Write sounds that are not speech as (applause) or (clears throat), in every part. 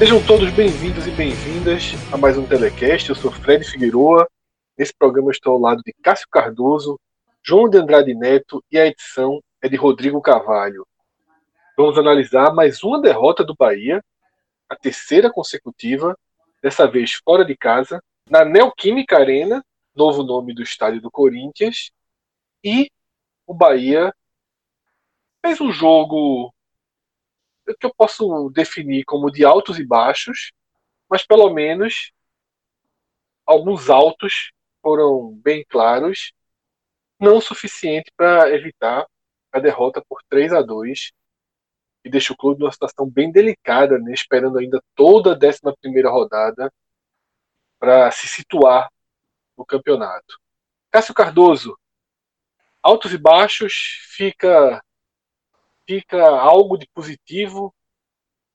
Sejam todos bem-vindos e bem-vindas a mais um Telecast. Eu sou Fred Figueroa. Nesse programa eu estou ao lado de Cássio Cardoso, João de Andrade Neto e a edição é de Rodrigo Carvalho. Vamos analisar mais uma derrota do Bahia, a terceira consecutiva, dessa vez fora de casa, na Neoquímica Arena, novo nome do estádio do Corinthians, e o Bahia fez um jogo que eu posso definir como de altos e baixos, mas pelo menos alguns altos foram bem claros não o suficiente para evitar a derrota por 3 a 2 e deixa o clube numa situação bem delicada, né, esperando ainda toda a 11 rodada para se situar no campeonato. Cássio Cardoso, altos e baixos, fica fica algo de positivo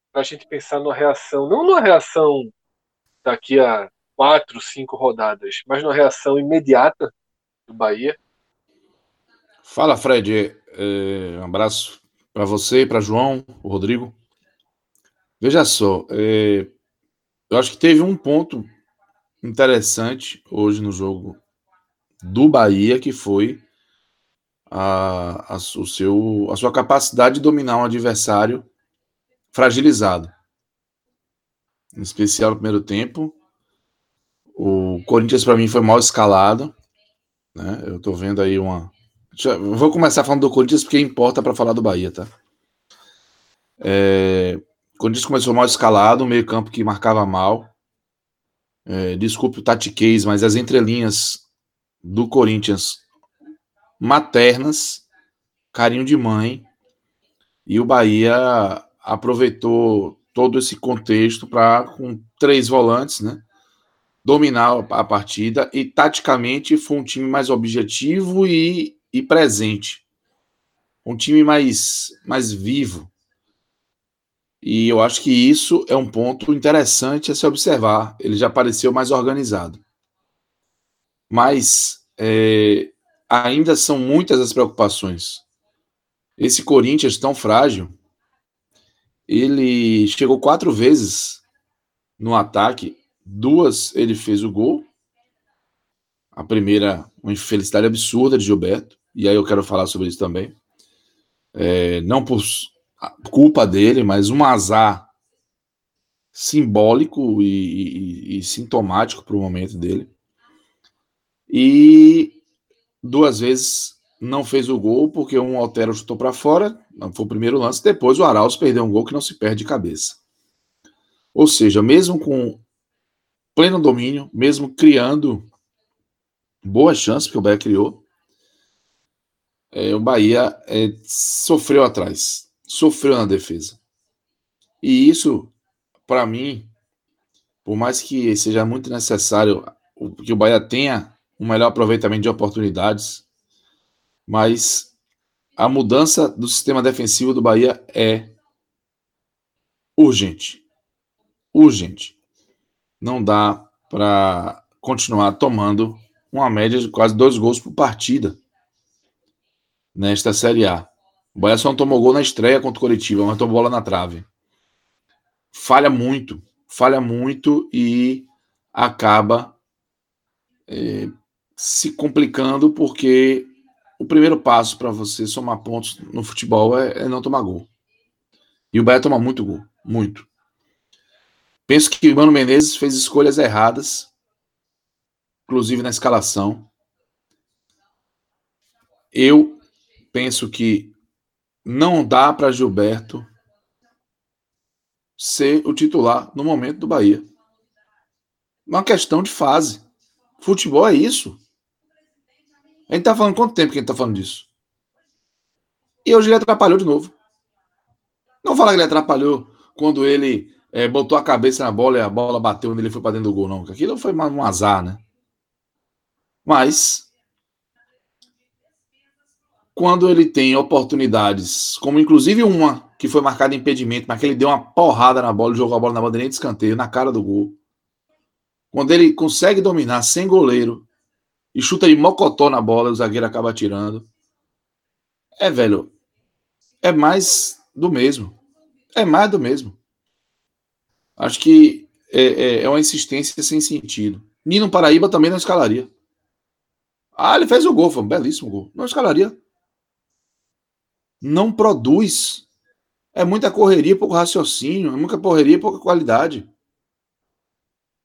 para a gente pensar numa reação, não numa reação daqui a quatro, cinco rodadas, mas numa reação imediata do Bahia. Fala, Fred. É, um abraço para você, para João, o Rodrigo. Veja só, é, eu acho que teve um ponto interessante hoje no jogo do Bahia, que foi a, a, o seu, a sua capacidade de dominar um adversário fragilizado. Em especial no primeiro tempo. O Corinthians, para mim, foi mal escalado. Né? Eu estou vendo aí uma, vou começar falando do Corinthians porque importa para falar do Bahia, tá? É, o Corinthians começou mal escalado, um meio-campo que marcava mal. É, desculpe o tatiquês, mas as entrelinhas do Corinthians maternas, carinho de mãe, e o Bahia aproveitou todo esse contexto para, com três volantes, né? Dominar a partida e taticamente foi um time mais objetivo e e presente. Um time mais, mais vivo. E eu acho que isso é um ponto interessante a se observar. Ele já pareceu mais organizado. Mas é, ainda são muitas as preocupações. Esse Corinthians tão frágil, ele chegou quatro vezes no ataque, duas ele fez o gol. A primeira, uma infelicidade absurda de Gilberto e aí eu quero falar sobre isso também. É, não por culpa dele, mas um azar simbólico e, e, e sintomático para o momento dele. E duas vezes não fez o gol porque um Altero chutou para fora, foi o primeiro lance. Depois o Arauz perdeu um gol que não se perde de cabeça. Ou seja, mesmo com pleno domínio, mesmo criando boas chances, porque o Bahia criou, é, o Bahia é, sofreu atrás, sofreu na defesa. E isso, para mim, por mais que seja muito necessário que o Bahia tenha um melhor aproveitamento de oportunidades, mas a mudança do sistema defensivo do Bahia é urgente. Urgente. Não dá para continuar tomando uma média de quase dois gols por partida nesta Série A. O Bahia só não tomou gol na estreia contra o Curitiba, mas tomou bola na trave. Falha muito, falha muito e acaba é, se complicando porque o primeiro passo para você somar pontos no futebol é, é, não tomar gol. E o Bahia toma muito gol, muito. Penso que o Mano Menezes fez escolhas erradas, inclusive na escalação. Eu penso que não dá para Gilberto ser o titular no momento do Bahia. Uma questão de fase. Futebol é isso. A gente tá falando quanto tempo que a gente tá falando disso? E hoje ele atrapalhou de novo. Não fala que ele atrapalhou quando ele é, botou a cabeça na bola e a bola bateu quando ele foi para dentro do gol, não. Aquilo foi um azar, né? Mas quando ele tem oportunidades, como inclusive uma que foi marcada impedimento, mas que ele deu uma porrada na bola, jogou a bola na bandeirinha de escanteio, na cara do gol. Quando ele consegue dominar sem goleiro e chuta de mocotó na bola, o zagueiro acaba tirando. É, velho, é mais do mesmo. É mais do mesmo. Acho que é, é, é uma insistência sem sentido. Nino Paraíba também não escalaria. Ah, ele fez o gol, foi um belíssimo gol. Não escalaria não produz. É muita correria, pouco raciocínio, é muita correria, pouca qualidade.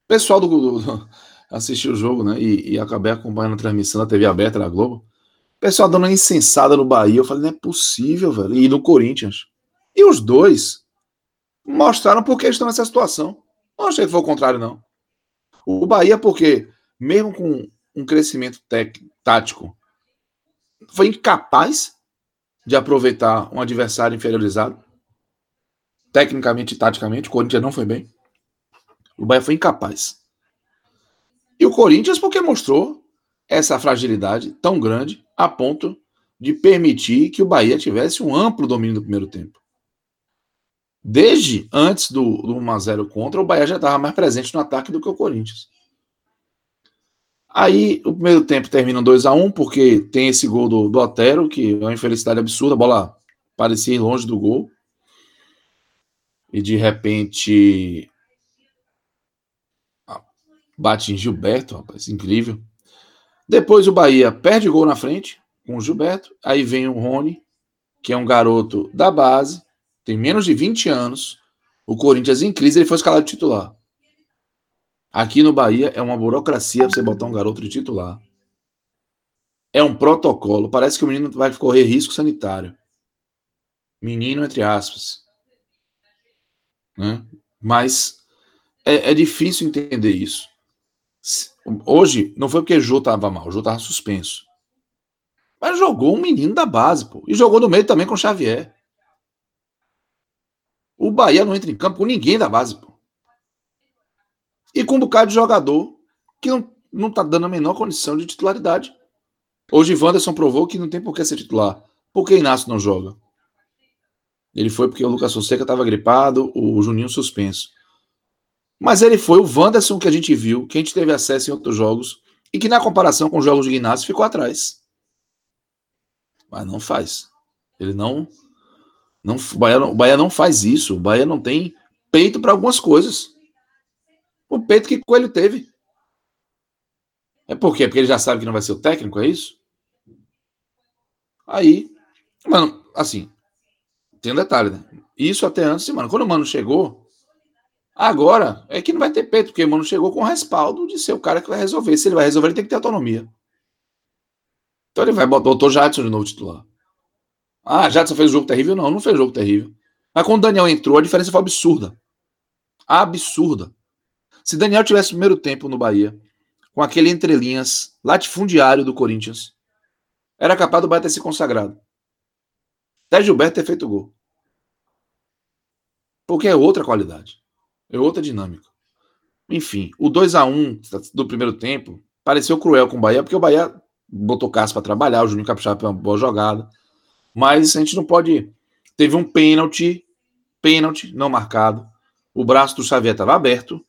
Pessoal do, do assistiu o jogo, né? E, e, acabei acompanhando a transmissão da TV aberta da Globo. O pessoal dando uma insensada no Bahia. Eu falei, não é possível, velho. E no Corinthians. E os dois mostraram por que estão nessa situação. Não achei que foi o contrário, não. O Bahia, porque, mesmo com um crescimento tático, foi incapaz de aproveitar um adversário inferiorizado. Tecnicamente e taticamente, o Corinthians não foi bem. O Bahia foi incapaz. E o Corinthians, porque mostrou essa fragilidade tão grande a ponto de permitir que o Bahia tivesse um amplo domínio do primeiro tempo. Desde antes do, do 1x0 contra, o Bahia já estava mais presente no ataque do que o Corinthians. Aí o primeiro tempo termina 2 a 1 um, porque tem esse gol do, do Otero, que é uma infelicidade absurda, a bola parecia longe do gol. E de repente bate em Gilberto, rapaz, incrível. Depois o Bahia perde gol na frente com o Gilberto. Aí vem o Rony, que é um garoto da base, tem menos de 20 anos. O Corinthians em crise, ele foi escalado titular. Aqui no Bahia é uma burocracia você botar um garoto de titular. É um protocolo. Parece que o menino vai correr risco sanitário. Menino, entre aspas. Né? Mas é, é difícil entender isso. Hoje, não foi porque o Jô estava mal, o Jô estava suspenso. Mas jogou um menino da base, pô. E jogou no meio também com o Xavier. O Bahia não entra em campo com ninguém da base, pô. E com um bocado de jogador que não, não tá dando a menor condição de titularidade. Hoje Wanderson provou que não tem por que ser titular. Por que Inácio não joga? Ele foi porque o Lucas Fonseca estava gripado, o Juninho suspenso. Mas ele foi o Wanderson que a gente viu, que a gente teve acesso em outros jogos, e que na comparação com os jogos de Inácio ficou atrás. Mas não faz. Ele não. não o, Bahia, o Bahia não faz isso. O Bahia não tem peito para algumas coisas. O peito que Coelho teve. É por quê? Porque ele já sabe que não vai ser o técnico, é isso? Aí, mano, assim, tem um detalhe, né? Isso até antes, mano. Quando o mano chegou, agora é que não vai ter peito, porque o mano chegou com o respaldo de ser o cara que vai resolver. Se ele vai resolver, ele tem que ter autonomia. Então ele vai botar o Jadson de novo titular. Ah, Jadson fez jogo terrível? Não, não fez jogo terrível. Mas quando o Daniel entrou, a diferença foi absurda. Absurda. Se Daniel tivesse o primeiro tempo no Bahia, com aquele entrelinhas latifundiário do Corinthians, era capaz do Bahia ter se consagrado. Até Gilberto ter feito gol. Porque é outra qualidade. É outra dinâmica. Enfim, o 2 a 1 do primeiro tempo pareceu cruel com o Bahia, porque o Bahia botou Cássio para trabalhar, o Juninho Capixaba foi uma boa jogada. Mas a gente não pode. Teve um pênalti, pênalti não marcado. O braço do Xavier estava aberto.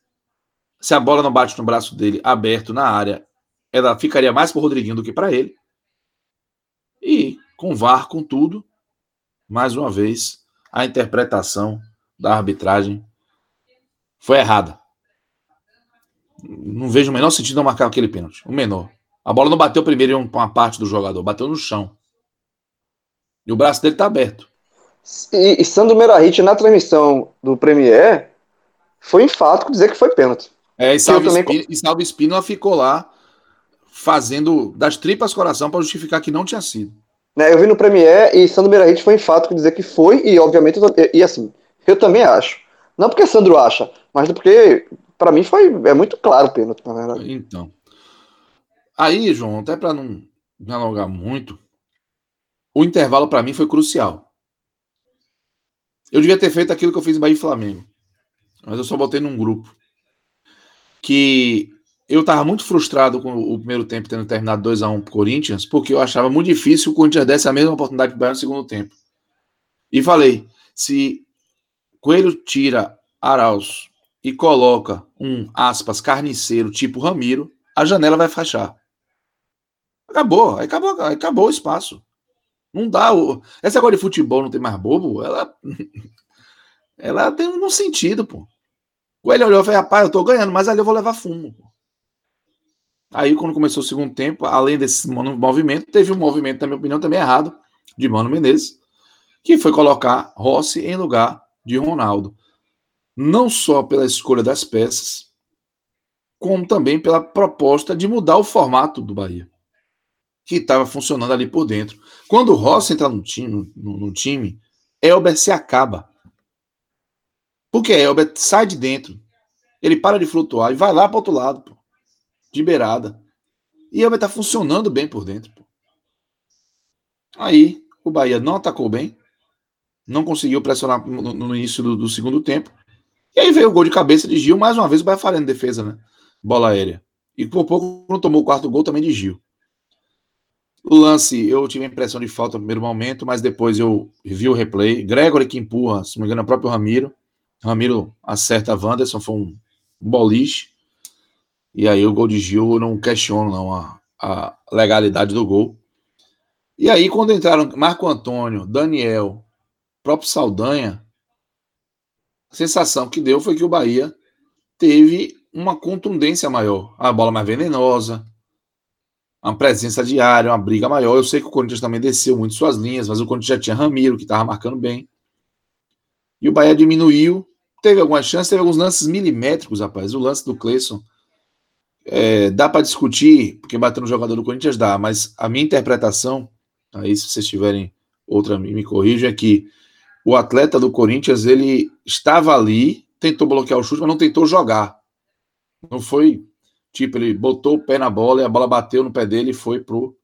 Se a bola não bate no braço dele aberto na área, ela ficaria mais para o Rodriguinho do que para ele. E com VAR, com tudo, mais uma vez, a interpretação da arbitragem foi errada. Não vejo o menor sentido não marcar aquele pênalti. O menor. A bola não bateu primeiro em uma parte do jogador, bateu no chão. E o braço dele está aberto. E, e Sandro Merahit, na transmissão do Premier, foi enfático dizer que foi pênalti. É, e Salve, também... Espínola, e Salve Espínola ficou lá fazendo das tripas coração para justificar que não tinha sido. Né, eu vi no Premier e Sandro Meirahit foi enfático dizer que foi, e obviamente, e, e assim, eu também acho. Não porque Sandro acha, mas porque, para mim, foi é muito claro o pênalti, na verdade. Então. Aí, João, até para não me alongar muito, o intervalo para mim foi crucial. Eu devia ter feito aquilo que eu fiz em Bahia e Flamengo. Mas eu só botei num grupo. Que eu tava muito frustrado com o primeiro tempo tendo terminado 2 a 1 pro Corinthians, porque eu achava muito difícil o Corinthians desse a mesma oportunidade que o Bahia no segundo tempo. E falei, se Coelho tira Arauz e coloca um, aspas, carniceiro tipo Ramiro, a janela vai fechar. Acabou, aí acabou, aí acabou o espaço. Não dá. O... Essa agora de futebol não tem mais bobo, ela. (laughs) ela tem um sentido, pô. O ele olhou e falou: rapaz, eu tô ganhando, mas ali eu vou levar fumo. Pô. Aí, quando começou o segundo tempo, além desse movimento, teve um movimento, na minha opinião, também errado, de Mano Menezes, que foi colocar Rossi em lugar de Ronaldo. Não só pela escolha das peças, como também pela proposta de mudar o formato do Bahia que estava funcionando ali por dentro. Quando o Rossi entra no time, no, no time, Elber se acaba. Porque Elber sai de dentro, ele para de flutuar e vai lá para outro lado, pô, de beirada. E Elber está funcionando bem por dentro. Pô. Aí o Bahia não atacou bem, não conseguiu pressionar no, no início do, do, segundo tempo. E aí veio o gol de cabeça de Gil, mais uma vez o Bahia falhando defesa, né? Bola aérea. E por pouco não tomou o quarto gol também de Gil. O lance, eu tive a impressão de falta no primeiro momento, mas depois eu vi o replay. Gregory que empurra, se não me engano, é o próprio Ramiro. Ramiro acerta a Wanderson, foi um boliche. E aí o gol de Gil, eu não questiono não a, a legalidade do gol. E aí quando entraram Marco Antônio, Daniel, próprio Saldanha, a sensação que deu foi que o Bahia teve uma contundência maior. A bola mais venenosa, uma presença diária, uma briga maior. Eu sei que o Corinthians também desceu muito suas linhas, mas o Corinthians já tinha Ramiro, que estava marcando bem. E o Bahia diminuiu. Teve algumas chances, teve alguns lances milimétricos, rapaz. O lance do Cleison é, dá para discutir, porque bater no jogador do Corinthians dá, mas a minha interpretação, aí se vocês tiverem outra, me corrijam, é que o atleta do Corinthians, ele estava ali, tentou bloquear o chute, mas não tentou jogar. Não foi Tipo, ele botou o pé na bola e a bola bateu no pé dele e foi pro,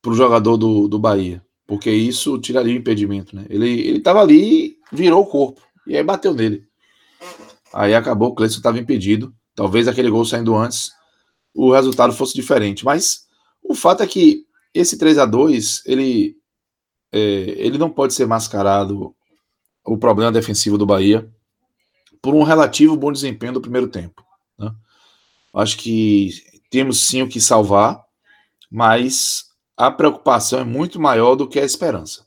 pro jogador do, do Bahia. Porque isso tiraria o impedimento, né? Ele, ele tava ali virou o corpo. E aí bateu nele. Aí acabou, o Cleiton estava impedido. Talvez aquele gol saindo antes, o resultado fosse diferente. Mas o fato é que esse 3 a 2 ele, é, ele não pode ser mascarado o problema defensivo do Bahia por um relativo bom desempenho do primeiro tempo. Né? Acho que temos sim o que salvar, mas a preocupação é muito maior do que a esperança.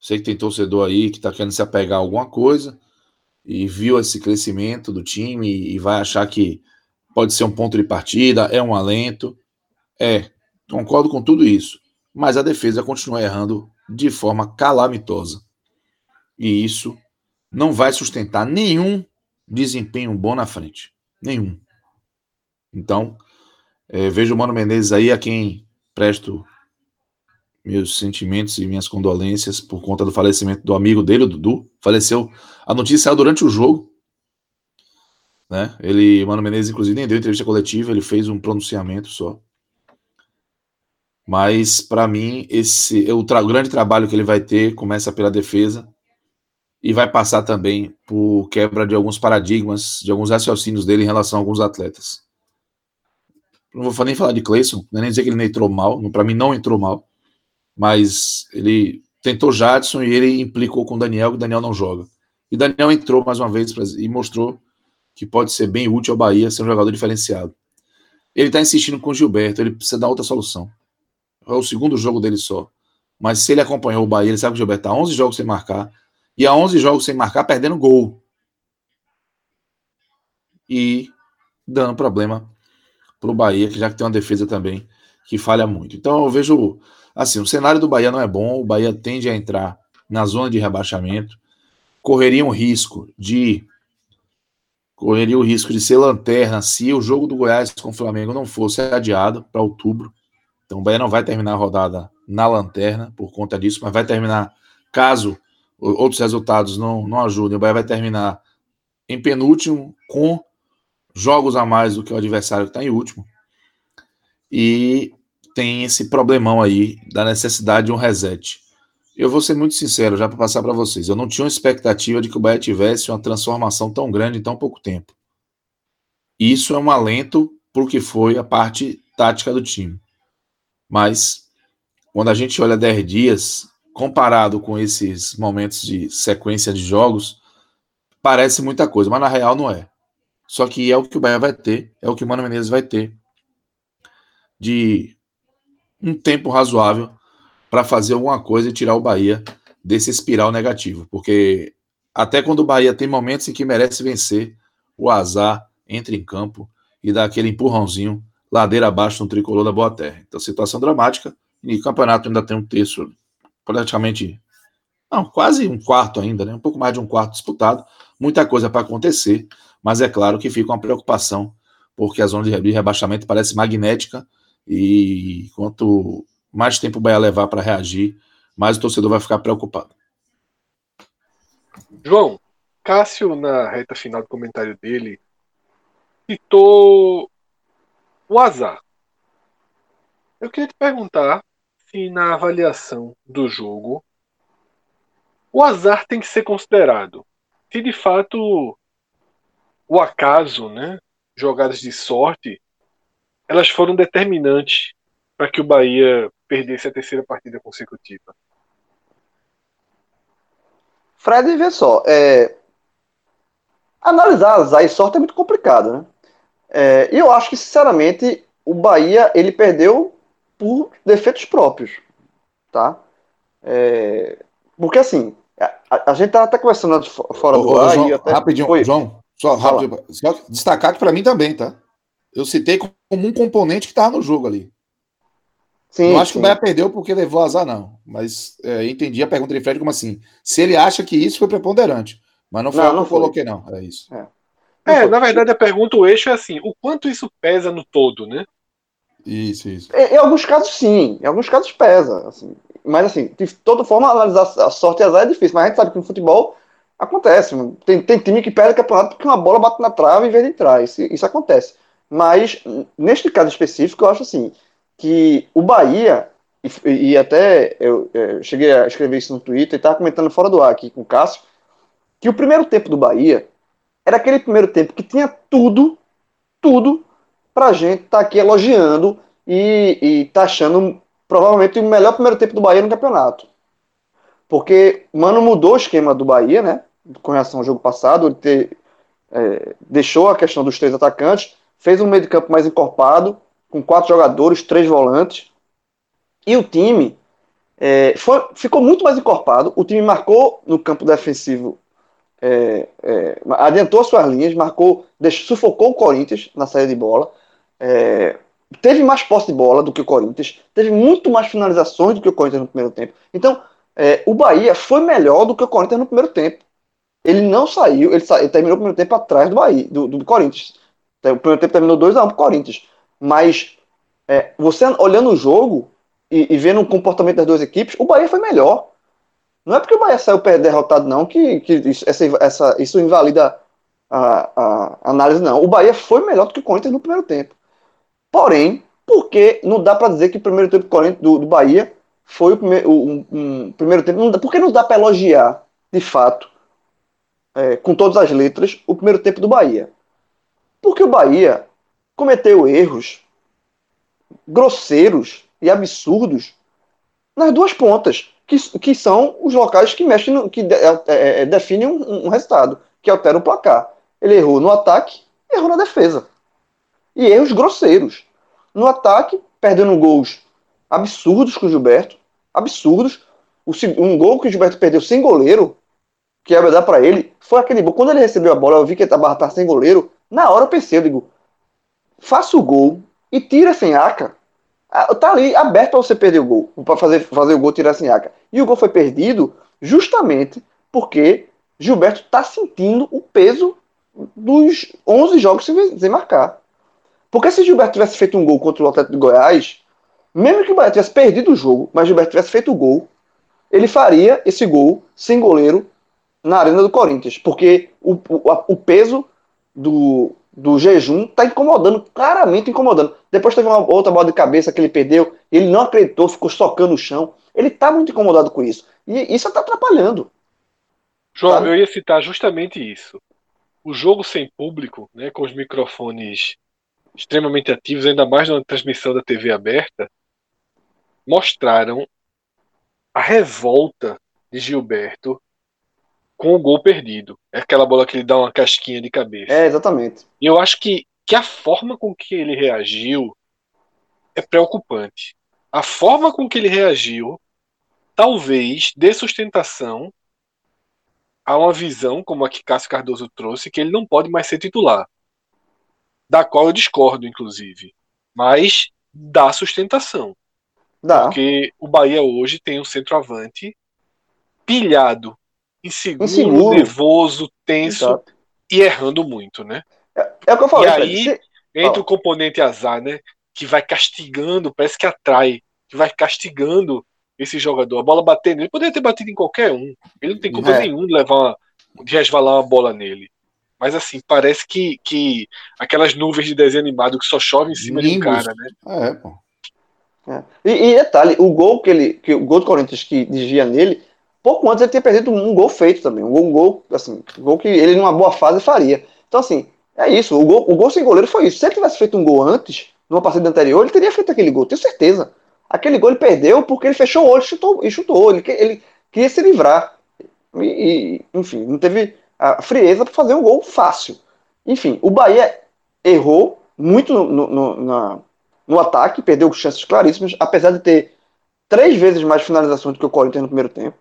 Sei que tem torcedor aí que está querendo se apegar a alguma coisa e viu esse crescimento do time e vai achar que pode ser um ponto de partida, é um alento. É, concordo com tudo isso. Mas a defesa continua errando de forma calamitosa. E isso não vai sustentar nenhum desempenho bom na frente. Nenhum. Então, é, vejo o Mano Menezes aí, a quem presto meus sentimentos e minhas condolências por conta do falecimento do amigo dele, o Dudu. Faleceu. A notícia saiu durante o jogo. Né? Ele, Mano Menezes, inclusive, nem deu entrevista coletiva, ele fez um pronunciamento só. Mas, para mim, esse o, tra grande trabalho que ele vai ter começa pela defesa e vai passar também por quebra de alguns paradigmas, de alguns raciocínios dele em relação a alguns atletas não vou nem falar de Clayson, não é nem dizer que ele não entrou mal, para mim não entrou mal, mas ele tentou Jadson e ele implicou com o Daniel, que o Daniel não joga. E Daniel entrou mais uma vez e mostrou que pode ser bem útil ao Bahia, ser um jogador diferenciado. Ele está insistindo com o Gilberto, ele precisa dar outra solução. É o segundo jogo dele só. Mas se ele acompanhou o Bahia, ele sabe que o Gilberto está 11 jogos sem marcar, e a 11 jogos sem marcar, perdendo gol. E dando problema para o Bahia, que já que tem uma defesa também que falha muito. Então eu vejo assim, o cenário do Bahia não é bom, o Bahia tende a entrar na zona de rebaixamento, correria um risco de correria o risco de ser lanterna se o jogo do Goiás com o Flamengo não fosse adiado para outubro. Então o Bahia não vai terminar a rodada na lanterna por conta disso, mas vai terminar, caso outros resultados não, não ajudem, o Bahia vai terminar em penúltimo com jogos a mais do que o adversário que está em último. E tem esse problemão aí da necessidade de um reset. Eu vou ser muito sincero, já para passar para vocês. Eu não tinha uma expectativa de que o Bahia tivesse uma transformação tão grande em tão pouco tempo. Isso é um alento para o que foi a parte tática do time. Mas, quando a gente olha 10 dias, comparado com esses momentos de sequência de jogos, parece muita coisa, mas na real não é. Só que é o que o Bahia vai ter, é o que o Mano Menezes vai ter de um tempo razoável para fazer alguma coisa e tirar o Bahia desse espiral negativo, porque até quando o Bahia tem momentos em que merece vencer, o azar entra em campo e dá aquele empurrãozinho ladeira abaixo no tricolor da Boa Terra. Então, situação dramática. E o campeonato ainda tem um terço, praticamente, não, quase um quarto ainda, né? Um pouco mais de um quarto disputado. Muita coisa para acontecer, mas é claro que fica uma preocupação, porque a zona de rebaixamento parece magnética e quanto mais tempo vai levar para reagir, mais o torcedor vai ficar preocupado. João, Cássio, na reta final do comentário dele, citou o azar. Eu queria te perguntar se na avaliação do jogo o azar tem que ser considerado. Se de fato o acaso, né, jogadas de sorte, elas foram determinantes para que o Bahia perdesse a terceira partida consecutiva. Fred, vê só, é... analisar azar e sorte é muito complicado, né? É, eu acho que, sinceramente, o Bahia ele perdeu por defeitos próprios, tá? É, porque assim, a, a gente tá até conversando fora do ar João, até... Rapidinho. João, só rápido, só destacar que para mim também, tá? Eu citei como um componente que estava no jogo ali. Sim, não acho sim. que o Bahia perdeu porque levou azar, não. Mas é, entendi a pergunta de Fred como assim. Se ele acha que isso foi preponderante. Mas não foi não, que eu coloquei, não. É isso. É. É, na verdade a pergunta, o eixo é assim, o quanto isso pesa no todo, né? Isso, isso. Em, em alguns casos, sim. Em alguns casos pesa. Assim. Mas, assim, de toda forma, analisar a sorte e azar é difícil. Mas a gente sabe que no futebol acontece. Tem, tem time que perde o campeonato porque uma bola bate na trave em vez de entrar. Isso, isso acontece. Mas, neste caso específico, eu acho assim, que o Bahia, e, e até eu, eu, cheguei a escrever isso no Twitter e estava comentando fora do ar aqui com o Cássio, que o primeiro tempo do Bahia era aquele primeiro tempo que tinha tudo, tudo, pra gente estar tá aqui elogiando e, e tá achando provavelmente o melhor primeiro tempo do Bahia no campeonato. Porque Mano mudou o esquema do Bahia, né? Com relação ao jogo passado, ele ter, é, deixou a questão dos três atacantes, fez um meio de campo mais encorpado, com quatro jogadores, três volantes. E o time é, foi, ficou muito mais encorpado. O time marcou no campo defensivo é, é, adiantou suas linhas, marcou, deixou, sufocou o Corinthians na saída de bola, é, teve mais posse de bola do que o Corinthians, teve muito mais finalizações do que o Corinthians no primeiro tempo. Então, é, o Bahia foi melhor do que o Corinthians no primeiro tempo. Ele não saiu, ele, sa, ele terminou o primeiro tempo atrás do Bahia, do, do, Corinthians. O primeiro tempo terminou 2x1 um pro Corinthians. Mas é, você olhando o jogo e, e vendo o comportamento das duas equipes, o Bahia foi melhor. Não é porque o Bahia saiu derrotado, não, que, que isso, essa, essa, isso invalida a, a, análise, não. O Bahia foi melhor do que o Corinthians no primeiro tempo. Porém, porque não dá para dizer que o primeiro tempo do, do Bahia foi o primeiro, um, um primeiro tempo. Não dá, porque não dá para elogiar, de fato, é, com todas as letras, o primeiro tempo do Bahia. Porque o Bahia cometeu erros grosseiros e absurdos nas duas pontas que, que são os locais que mexem, no, que de, é, é, é, definem um, um, resultado, que altera o placar. Ele errou no ataque, errou na defesa. E erros grosseiros. No ataque, perdendo gols absurdos com o Gilberto, absurdos. O, um gol que o Gilberto perdeu sem goleiro, que ia dar para ele, foi aquele gol. Quando ele recebeu a bola, eu vi que ele estava sem goleiro. Na hora eu pensei, eu digo, faça o gol e tira sem aca. Ah, tá ali aberto para você perder o gol, para fazer, fazer o gol tirar a sinhaca. E o gol foi perdido justamente porque Gilberto está sentindo o peso dos 11 jogos sem, marcar. Porque se Gilberto tivesse feito um gol contra o Atlético de Goiás, Mesmo que o Bahia tivesse perdido o jogo, mas Gilberto tivesse feito o gol, ele faria esse gol sem goleiro na arena do Corinthians, porque o, o, o peso do, do jejum tá incomodando, claramente incomodando. Depois teve uma outra bola de cabeça que ele perdeu, ele não acreditou, ficou socando o chão. Ele tá muito incomodado com isso. E isso tá atrapalhando. João, sabe? eu ia citar justamente isso. O jogo sem público, né, com os microfones extremamente ativos, ainda mais na transmissão da TV aberta, mostraram a revolta de Gilberto com o gol perdido. É aquela bola que ele dá uma casquinha de cabeça. É, exatamente. E eu acho que, que a forma com que ele reagiu é preocupante. A forma com que ele reagiu talvez dê sustentação a uma visão, como a que Cássio Cardoso trouxe, que ele não pode mais ser titular. Da qual eu discordo, inclusive. Mas dá sustentação. Dá. Porque o Bahia hoje tem um centroavante pilhado inseguro, Inseguro. nervoso, tenso Exato. e errando muito, né? É, é o que eu falei. e aí Se- entra o componente azar, né? Que vai castigando, parece que atrai, que vai castigando esse jogador. A bola batendo, ele poderia ter batido em qualquer um. Ele não tem culpa É. nenhuma de levar uma, de resvalar uma bola nele. Mas assim, parece que, que aquelas nuvens de desenho animado que só chove em cima de um cara, né? É, pô. É. E, e detalhe, o gol que ele, que o gol do Corinthians que desvia nele, pouco antes ele tinha perdido um gol feito também, um gol, um gol assim, um gol que ele numa boa fase faria. Então assim, é isso, o gol, o gol sem goleiro foi isso. Se ele tivesse feito um gol antes, numa partida anterior, ele teria feito aquele gol, tenho certeza. Aquele gol ele perdeu porque ele fechou o olho chutou, e chutou. Ele, ele queria se livrar. E, e, enfim, não teve a frieza para fazer um gol fácil. Enfim, o Bahia errou muito no- no- na, no ataque, perdeu chances claríssimas, apesar de ter três vezes mais finalizações do que o Corinthians no primeiro tempo.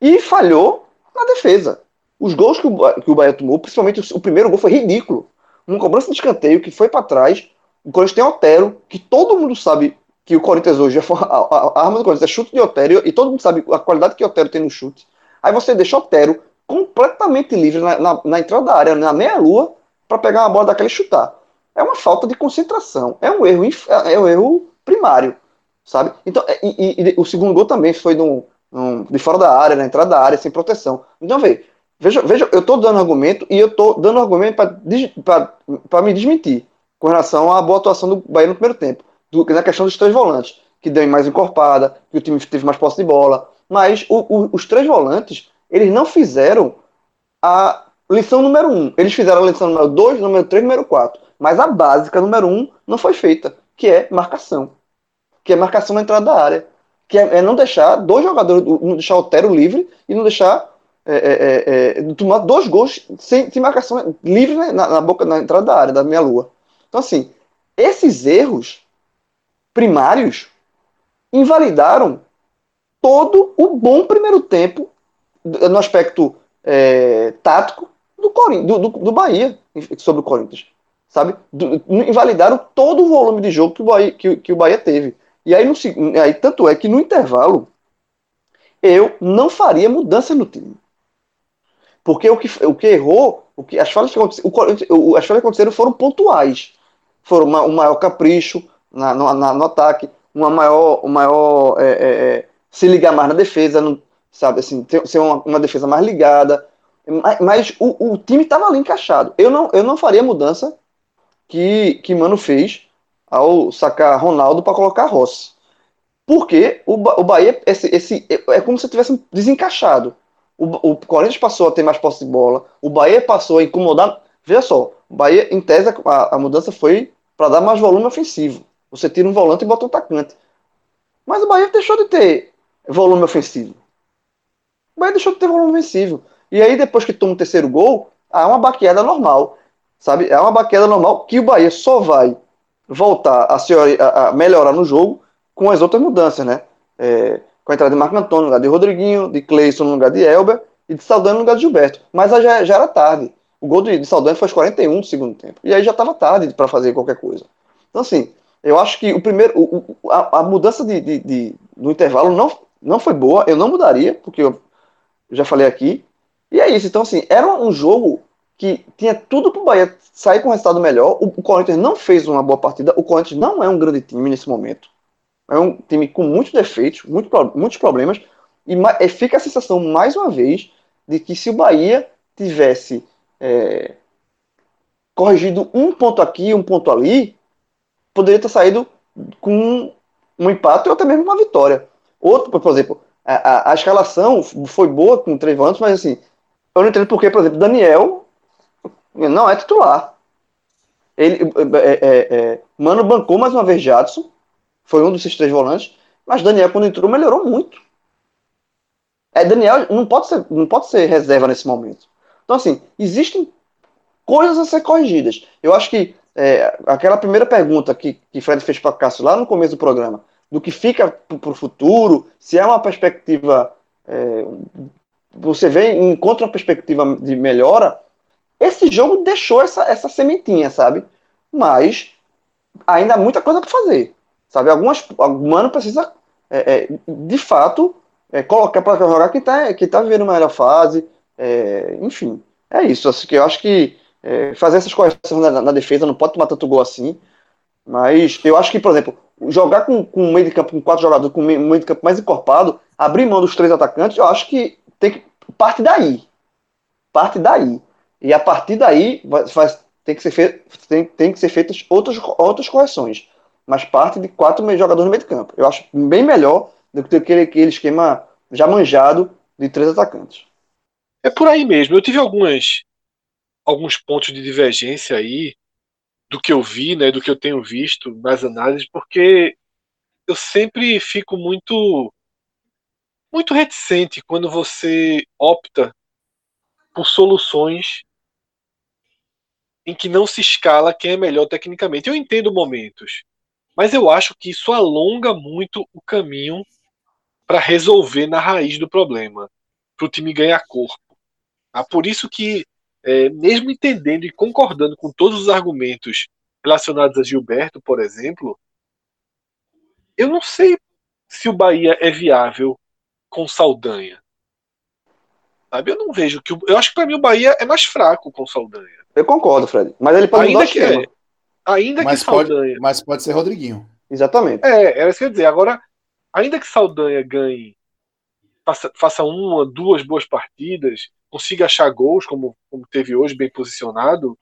E falhou na defesa. Os gols que o, que o Bahia tomou, principalmente o, o primeiro gol, foi ridículo. Uma cobrança de escanteio que foi para trás. O Corinthians tem Otero, que todo mundo sabe que o Corinthians hoje, é a, a- arma do Corinthians é chute de Otero, e todo mundo sabe a qualidade que Otero tem no chute. Aí você deixa Otero completamente livre na, na- na entrada da área, na meia-lua, para pegar uma bola daquela e chutar. É uma falta de concentração. É um erro, inf- é um erro primário, sabe? Então, e, e- e o segundo gol também foi num- num- de fora da área, na entrada da área, sem proteção. Então, vê, veja, veja, eu estou dando argumento e eu estou dando argumento para me desmentir com relação à boa atuação do Bahia no primeiro tempo, do- na questão dos três volantes, que deu mais encorpada, que o time teve mais posse de bola. Mas o- o- os três volantes, eles não fizeram a lição número um. Eles fizeram a lição número dois, número três, número quatro. Mas a básica número um não foi feita, que é marcação. Que é marcação na entrada da área. Que é, é não deixar dois jogadores, não deixar o Otero livre e não deixar é, é, é, é, tomar dois gols sem, sem marcação livre né, na, na boca, na entrada da área, da minha lua. Então, assim, esses erros primários invalidaram todo o bom primeiro tempo no aspecto tático do, do, do, do Bahia sobre o Corinthians. Sabe? Invalidaram todo o volume de jogo que o Bahia, que, que o Bahia teve. E aí, no, aí, tanto é que no intervalo, eu não faria mudança no time. Porque o que, o que errou, o que, as, falhas que o as falhas que aconteceram foram pontuais. Foram uma- um maior capricho na, no, na- no ataque, uma maior, um maior é, é, é, se ligar mais na defesa, não- sabe, assim, ser uma, uma defesa mais ligada. Mas, mas o, o time estava ali encaixado. Eu não, eu não faria a mudança que, que Mano fez ao sacar Ronaldo para colocar Rossi. Porque o, Ba- o Bahia esse, esse, é como se tivesse desencaixado. O, o Corinthians passou a ter mais posse de bola, o Bahia passou a incomodar. Veja só, o Bahia, em tese, a, a mudança foi para dar mais volume ofensivo. Você tira um volante e bota um atacante. Mas o Bahia deixou de ter volume ofensivo. O Bahia deixou de ter volume ofensivo. E aí, depois que toma o terceiro gol, há uma baqueada normal. Sabe? É uma baqueada normal que o Bahia só vai voltar a, se, a, a melhorar no jogo com as outras mudanças, né? É, com a entrada de Marco Antônio no lugar de Rodriguinho, de Cleison no lugar de Elber e de Saldanha no lugar de Gilberto. Mas aí já, já era tarde. O gol de, de Saldanha foi aos 41 do segundo tempo. E aí já estava tarde para fazer qualquer coisa. Então, assim, eu acho que o primeiro, o, o, a, a, mudança de, de, de, no intervalo não, não foi boa. Eu não mudaria, porque eu já falei aqui. E é isso. Então, assim, era um jogo que tinha tudo para o Bahia sair com um resultado melhor. O, o Corinthians não fez uma boa partida. O Corinthians não é um grande time nesse momento. É um time com muitos defeitos, muito, muitos problemas, e fica a sensação, mais uma vez, de que se o Bahia tivesse é, corrigido um ponto aqui, um ponto ali, poderia ter saído com um empate ou até mesmo uma vitória. Outro, por exemplo, a, a, a escalação foi boa com três volantes, mas assim, eu não entendo porque, por exemplo, Daniel não é titular. Ele, é, é, é, Mano bancou mais uma vez Jadson, foi um desses três volantes, mas Daniel, quando entrou, melhorou muito. É, Daniel não pode, ser, não pode ser reserva nesse momento. Então, assim, existem coisas a ser corrigidas. Eu acho que é, aquela primeira pergunta que, que Fred fez para Cássio lá no começo do programa, do que fica para o futuro, se é uma perspectiva. É, você vê, encontra uma perspectiva de melhora. Esse jogo deixou essa, essa sementinha, sabe? Mas ainda há muita coisa para fazer. Sabe? Algumas. O Mano precisa, é, é, de fato, é, colocar para jogar que está que tá vivendo uma melhor fase. É, enfim, é isso. Assim, que eu acho que é, fazer essas correções na, na, defesa não pode tomar tanto gol assim. Mas eu acho que, por exemplo, jogar com, com um meio de campo com quatro jogadores, com um meio de campo mais encorpado, abrir mão dos três atacantes, eu acho que tem que. Parte daí. Parte daí. E a partir daí vai, vai, tem, que ser feito, tem, tem que ser feitas outras, outras correções. Mas parte de quatro jogadores no meio de campo. Eu acho bem melhor do que aquele, aquele esquema já manjado de três atacantes. É por aí mesmo. Eu tive algumas, alguns pontos de divergência aí do que eu vi, né, do que eu tenho visto nas análises, porque eu sempre fico muito muito reticente quando você opta por soluções em que não se escala quem é melhor tecnicamente. Eu entendo momentos, mas eu acho que isso alonga muito o caminho para resolver na raiz do problema, para o time ganhar corpo. Ah, por isso que, é, mesmo entendendo e concordando com todos os argumentos relacionados a Gilberto, por exemplo, eu não sei se o Bahia é viável com Saldanha. Sabe? Eu não vejo que. Eu acho que para mim o Bahia é mais fraco com Saldanha. Eu concordo, Fred. Mas ele pode ainda que é, Ainda mas que Saldanha. Pode, mas pode ser Rodriguinho. Exatamente. É, era isso que eu ia dizer. Agora, ainda que Saldanha ganhe, faça, faça uma, duas boas partidas, consiga achar gols, como, como teve hoje, bem posicionado,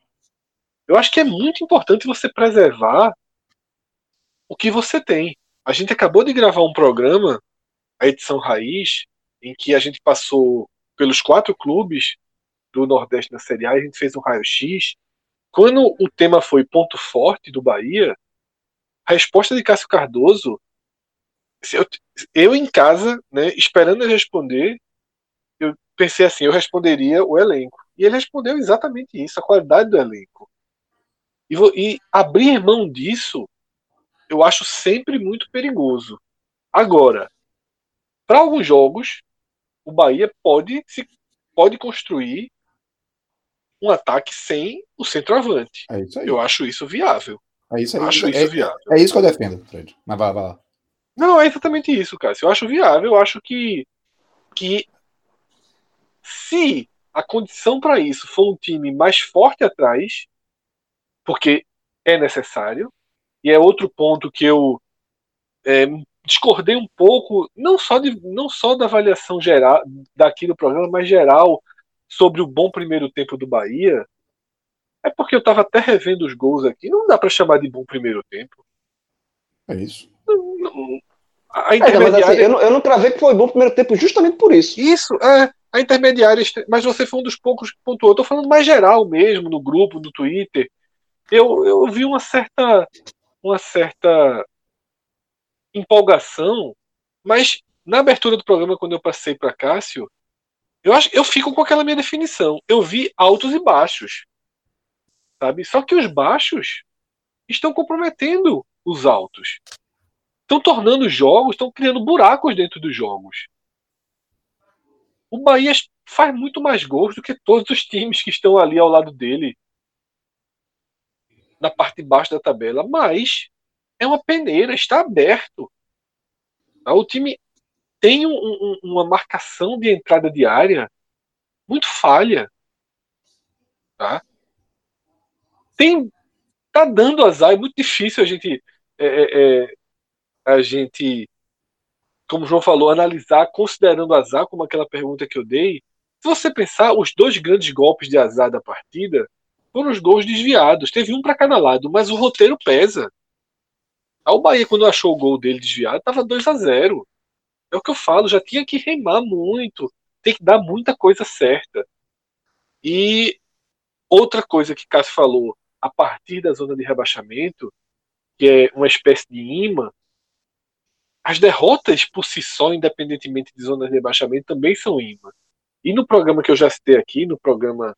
eu acho que é muito importante você preservar o que você tem. A gente acabou de gravar um programa, a edição Raiz, em que a gente passou pelos quatro clubes do Nordeste na Série A, a gente fez um raio-x. Quando o tema foi ponto forte do Bahia, a resposta de Cássio Cardoso eu, eu em casa, né, esperando ele responder, eu pensei assim, eu responderia o elenco. E ele respondeu exatamente isso, a qualidade do elenco. E, e abrir mão disso, eu acho sempre muito perigoso. Agora, para alguns jogos, o Bahia pode se pode construir um ataque sem o centroavante. É eu acho isso viável. É isso aí. Acho é, isso viável. É isso que eu defendo, Fred. Mas vai, vai lá. Não, é exatamente isso, cara. Eu acho viável, eu acho que, que se a condição para isso for um time mais forte atrás, porque é necessário, e é outro ponto que eu é, discordei um pouco, não só, de, não só da avaliação geral daqui do programa, mas geral sobre o bom primeiro tempo do Bahia, é porque eu estava até revendo os gols aqui, não dá para chamar de bom primeiro tempo. É isso. A intermediária... É, assim, eu, não, eu não travei que foi bom primeiro tempo justamente por isso. Isso, é. A intermediária, mas você foi um dos poucos que pontuou. Eu tô falando mais geral mesmo, no grupo, no Twitter. Eu, eu vi uma certa, uma certa empolgação, mas na abertura do programa, quando eu passei para Cássio, eu, acho, eu fico com aquela minha definição. Eu vi altos e baixos. Sabe? Só que os baixos estão comprometendo os altos estão tornando jogos, estão criando buracos dentro dos jogos. O Bahia faz muito mais gols do que todos os times que estão ali ao lado dele na parte de baixo da tabela, mas é uma peneira, está aberto. O time tem um, um, uma marcação de entrada de área muito falha. Tá? Tem, tá dando azar, é muito difícil a gente é, é, é a gente, como o João falou, analisar considerando azar, como aquela pergunta que eu dei. Se você pensar, os dois grandes golpes de azar da partida foram os gols desviados. Teve um para cada lado, mas o roteiro pesa. O Bahia, quando achou o gol dele desviado, estava 2 a 0 É o que eu falo, já tinha que remar muito, tem que dar muita coisa certa. E outra coisa que Cássio falou, a partir da zona de rebaixamento, que é uma espécie de imã, as derrotas por si só, independentemente de zonas de rebaixamento, também são imã. E no programa que eu já citei aqui, no programa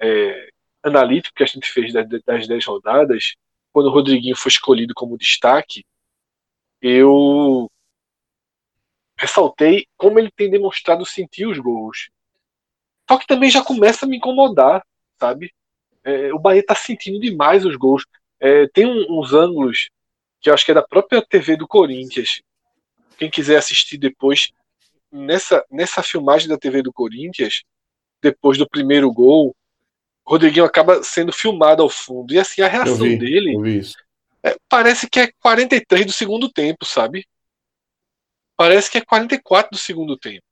é, analítico que a gente fez das 10 rodadas, quando o Rodriguinho foi escolhido como destaque, eu ressaltei como ele tem demonstrado sentir os gols. Só que também já começa a me incomodar, sabe? É, o Bahia tá sentindo demais os gols. É, tem um, uns ângulos que eu acho que é da própria TV do Corinthians. Quem quiser assistir depois, nessa, nessa filmagem da TV do Corinthians, depois do primeiro gol, Rodriguinho acaba sendo filmado ao fundo. E assim, a reação vi, dele é, parece que é 43 do segundo tempo, sabe? Parece que é 44 do segundo tempo.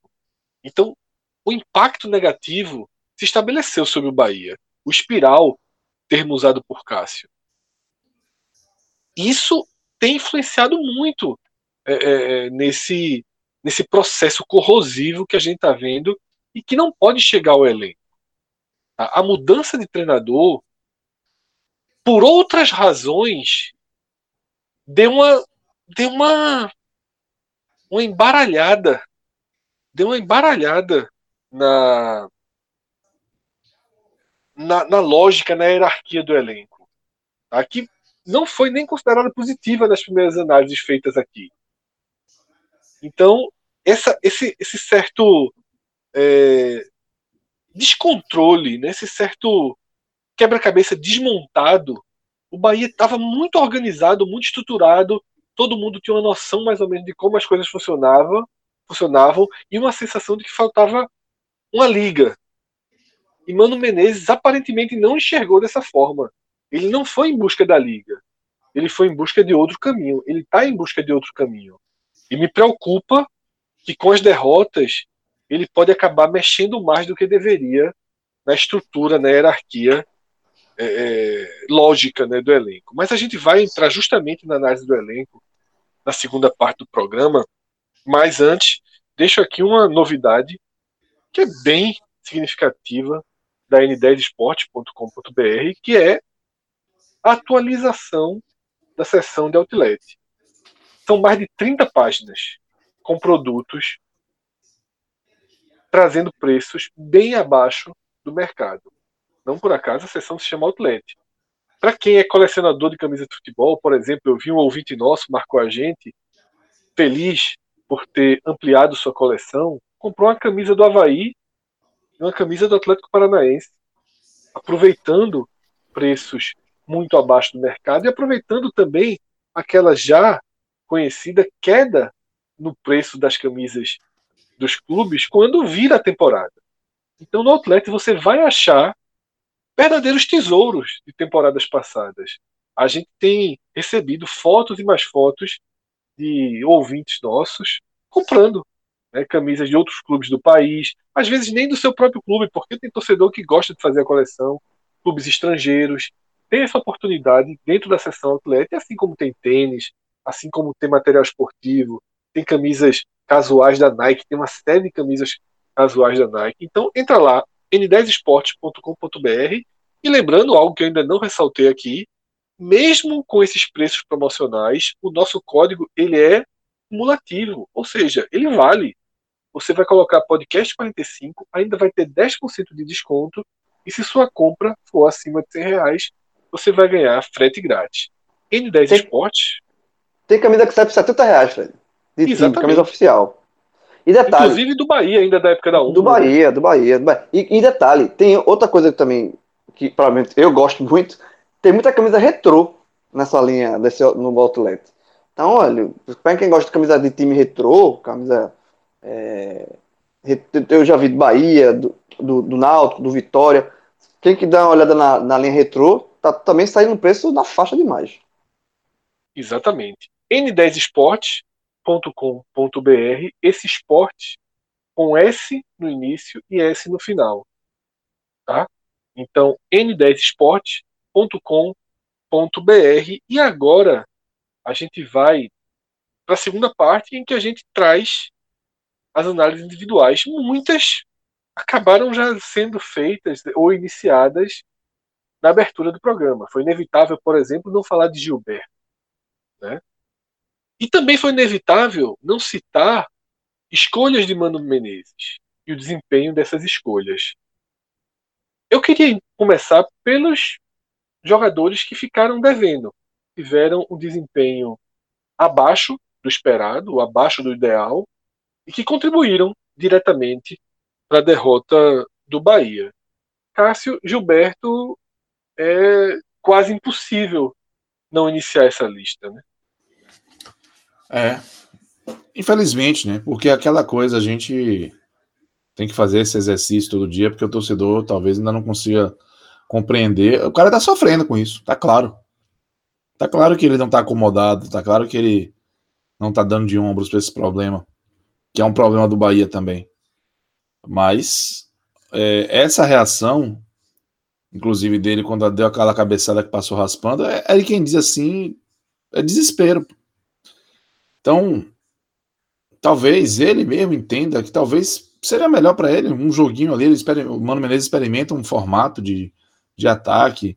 Então, o impacto negativo se estabeleceu sobre o Bahia. O espiral, termo usado por Cássio. Isso tem influenciado muito é, é, é nesse, nesse processo corrosivo que a gente está vendo e que não pode chegar ao elenco. A, mudança de treinador, por outras razões, deu uma, deu uma, uma embaralhada, deu uma embaralhada na, na, na lógica, na hierarquia do elenco. Aqui não foi nem considerada positiva nas primeiras análises feitas aqui. Então, essa, esse, esse certo é, descontrole, nesse certo quebra-cabeça desmontado, o Bahia estava muito organizado, muito estruturado, todo mundo tinha uma noção mais ou menos de como as coisas funcionavam, funcionavam e uma sensação de que faltava uma liga. E Mano Menezes aparentemente não enxergou dessa forma. Ele não foi em busca da liga. Ele foi em busca de outro caminho. Ele está em busca de outro caminho. E me preocupa que com as derrotas ele pode acabar mexendo mais do que deveria na estrutura, na hierarquia é, é, lógica né, do elenco. Mas a gente vai entrar justamente na análise do elenco na segunda parte do programa. Mas antes, deixo aqui uma novidade que é bem significativa da n10esporte.com.br, que é a atualização da seção de outlet. São mais de 30 páginas com produtos trazendo preços bem abaixo do mercado. Não por acaso a seção se chama Outlet. Para quem é colecionador de camisa de futebol, por exemplo, eu vi um ouvinte nosso, marcou a gente, feliz por ter ampliado sua coleção, comprou uma camisa do Havaí e uma camisa do Atlético Paranaense, aproveitando preços muito abaixo do mercado e aproveitando também aquela já conhecida queda no preço das camisas dos clubes quando vira a temporada. Então no Outlet você vai achar verdadeiros tesouros de temporadas passadas. A gente tem recebido fotos e mais fotos de ouvintes nossos comprando né, camisas de outros clubes do país, às vezes nem do seu próprio clube, porque tem torcedor que gosta de fazer a coleção, clubes estrangeiros. Tem essa oportunidade dentro da seção Outlet, assim como tem tênis, assim como tem material esportivo, tem camisas casuais da Nike, tem uma série de camisas casuais da Nike. Então entra lá, n10esportes.com.br e lembrando algo que eu ainda não ressaltei aqui, mesmo com esses preços promocionais, o nosso código ele é cumulativo, ou seja, ele vale. Você vai colocar podcast 45, ainda vai ter 10% de desconto e se sua compra for acima de 100 reais, você vai ganhar frete grátis. N10 tem, Esportes. Tem camisa que sai por 70 reais, Fred de time, camisa oficial. E detalhe. Inclusive do Bahia, ainda da época da 1. Do Bahia, do Bahia. Do Bahia. E, e, detalhe, tem outra coisa que também, que provavelmente eu gosto muito, tem muita camisa retrô nessa linha, desse, no Outlet. Então, olha, para quem gosta de camisa de time retrô, camisa. É, eu já vi do Bahia, do, do, do Náutico, do Vitória. Quem que dá uma olhada na, na linha retrô, tá também saindo um preço na faixa demais. Exatamente. n10esportes.com.br, esse esporte com S no início e S no final. Tá? Então, n10esportes.com.br. E agora a gente vai para a segunda parte em que a gente traz as análises individuais. Muitas acabaram já sendo feitas ou iniciadas na abertura do programa. Foi inevitável, por exemplo, não falar de Gilberto. Né? E também foi inevitável não citar escolhas de Mano Menezes e o desempenho dessas escolhas. Eu queria começar pelos jogadores que ficaram devendo, tiveram um desempenho abaixo do esperado, abaixo do ideal, e que contribuíram diretamente para a derrota do Bahia. Cássio Gilberto é quase impossível não iniciar essa lista, né? É. Infelizmente, né? Porque aquela coisa a gente tem que fazer esse exercício todo dia, porque o torcedor talvez ainda não consiga compreender. O cara tá sofrendo com isso, tá claro. Tá claro que ele não tá acomodado, tá claro que ele não tá dando de ombros para esse problema, que é um problema do Bahia também. Mas é, essa reação, inclusive dele, quando deu aquela cabeçada que passou raspando, é, é quem diz assim: é desespero. Então, talvez ele mesmo entenda que talvez seria melhor para ele um joguinho ali. Ele o Mano Menezes experimenta um formato de, de ataque,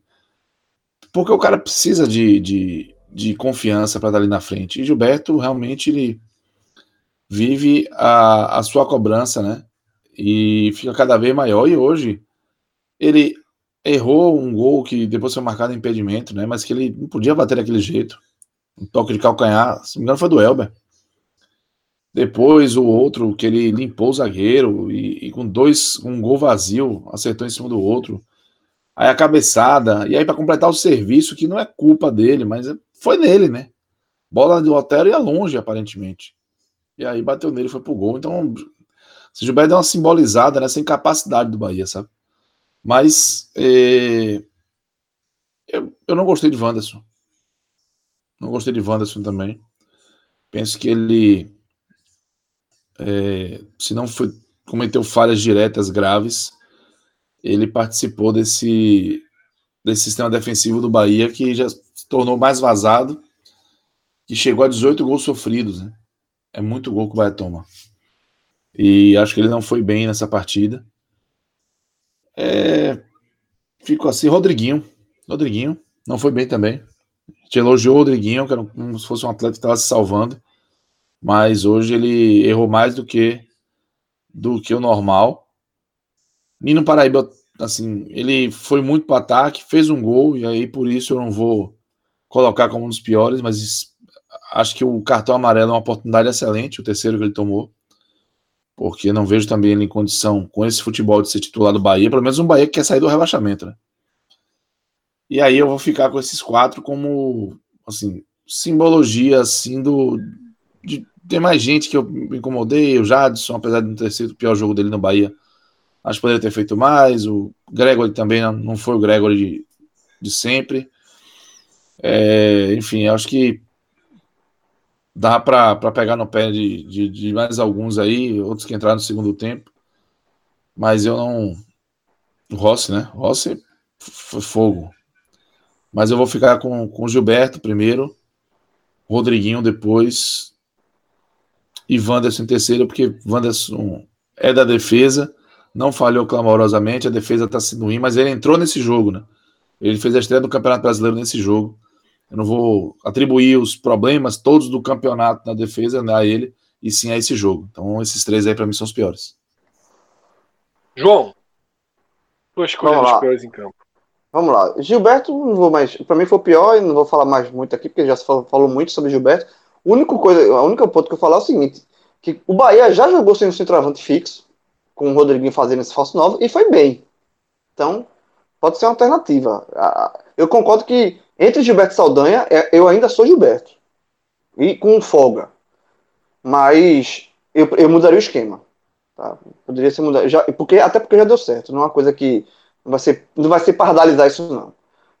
porque o cara precisa de, de, de confiança para estar ali na frente. E Gilberto realmente ele vive a, a sua cobrança, né? e fica cada vez maior. E hoje ele errou um gol que depois foi marcado impedimento, né? Mas que ele não podia bater daquele jeito. Um toque de calcanhar, se não me engano, foi do Elber. Depois o outro que ele limpou o zagueiro e, e com dois, um gol vazio, acertou em cima do outro. Aí a cabeçada, e aí para completar o serviço, que não é culpa dele, mas foi nele, né? Bola do Otero ia longe, aparentemente. E aí bateu nele, foi pro gol. Então, se Gilberto deu uma simbolizada nessa incapacidade do Bahia, sabe? Mas é, eu, eu não gostei de Wanderson. Não gostei de Wanderson também. Penso que ele, é, se não foi, cometeu falhas diretas graves, ele participou desse, desse sistema defensivo do Bahia que já se tornou mais vazado, que chegou a 18 gols sofridos. Né? É muito gol que o Bahia toma. E acho que ele não foi bem nessa partida. É, assim, Rodriguinho. Rodriguinho não foi bem também. Gente elogiou o Rodriguinho, que era como se fosse um atleta que estava se salvando. Mas hoje ele errou mais do que do que o normal. Nino Paraíba, assim, ele foi muito para ataque, fez um gol, e aí por isso eu não vou colocar como um dos piores, mas acho que o cartão amarelo é uma oportunidade excelente, o terceiro que ele tomou porque não vejo também ele em condição, com esse futebol, de ser titular do Bahia, pelo menos um Bahia que quer sair do rebaixamento, né? E aí eu vou ficar com esses quatro como, assim, simbologia, assim, do... De, tem mais gente que eu me incomodei, o Jadson, apesar de não ter sido o pior jogo dele no Bahia, acho que poderia ter feito mais, o Gregory também não foi o Gregory de, de sempre. É, enfim, acho que dá para pegar no pé de, de, de, mais alguns aí, outros que entraram no segundo tempo. Mas eu não. O Rossi, né? Rossi foi fogo. Mas eu vou ficar com, com o Gilberto primeiro, Rodriguinho depois e Wanderson em terceiro, porque Wanderson é da defesa, não falhou clamorosamente, a defesa está sendo ruim, mas ele entrou nesse jogo, né? Ele fez a estreia do Campeonato Brasileiro nesse jogo. Eu não vou atribuir os problemas todos do campeonato na defesa né, a ele, e sim a esse jogo. Então, esses três aí para mim são os piores. João, tua escolha dos piores em campo. Vamos lá. Gilberto, não vou mais. Para mim foi o pior, e não vou falar mais muito aqui, porque já se falou, falou muito sobre Gilberto. O único coisa, a única ponto que eu falar é o seguinte: que o Bahia já jogou sem um centroavante fixo, com o Rodriguinho fazendo esse falso novo, e foi bem. Então, pode ser uma alternativa. Eu concordo que entre Gilberto e Saldanha, é, eu ainda sou Gilberto. E com folga. Mas eu, eu mudaria o esquema. Tá? Poderia ser mudado. Já, porque, até porque já deu certo. Não é uma coisa que. Não vai ser, não vai ser pardalizar isso, não.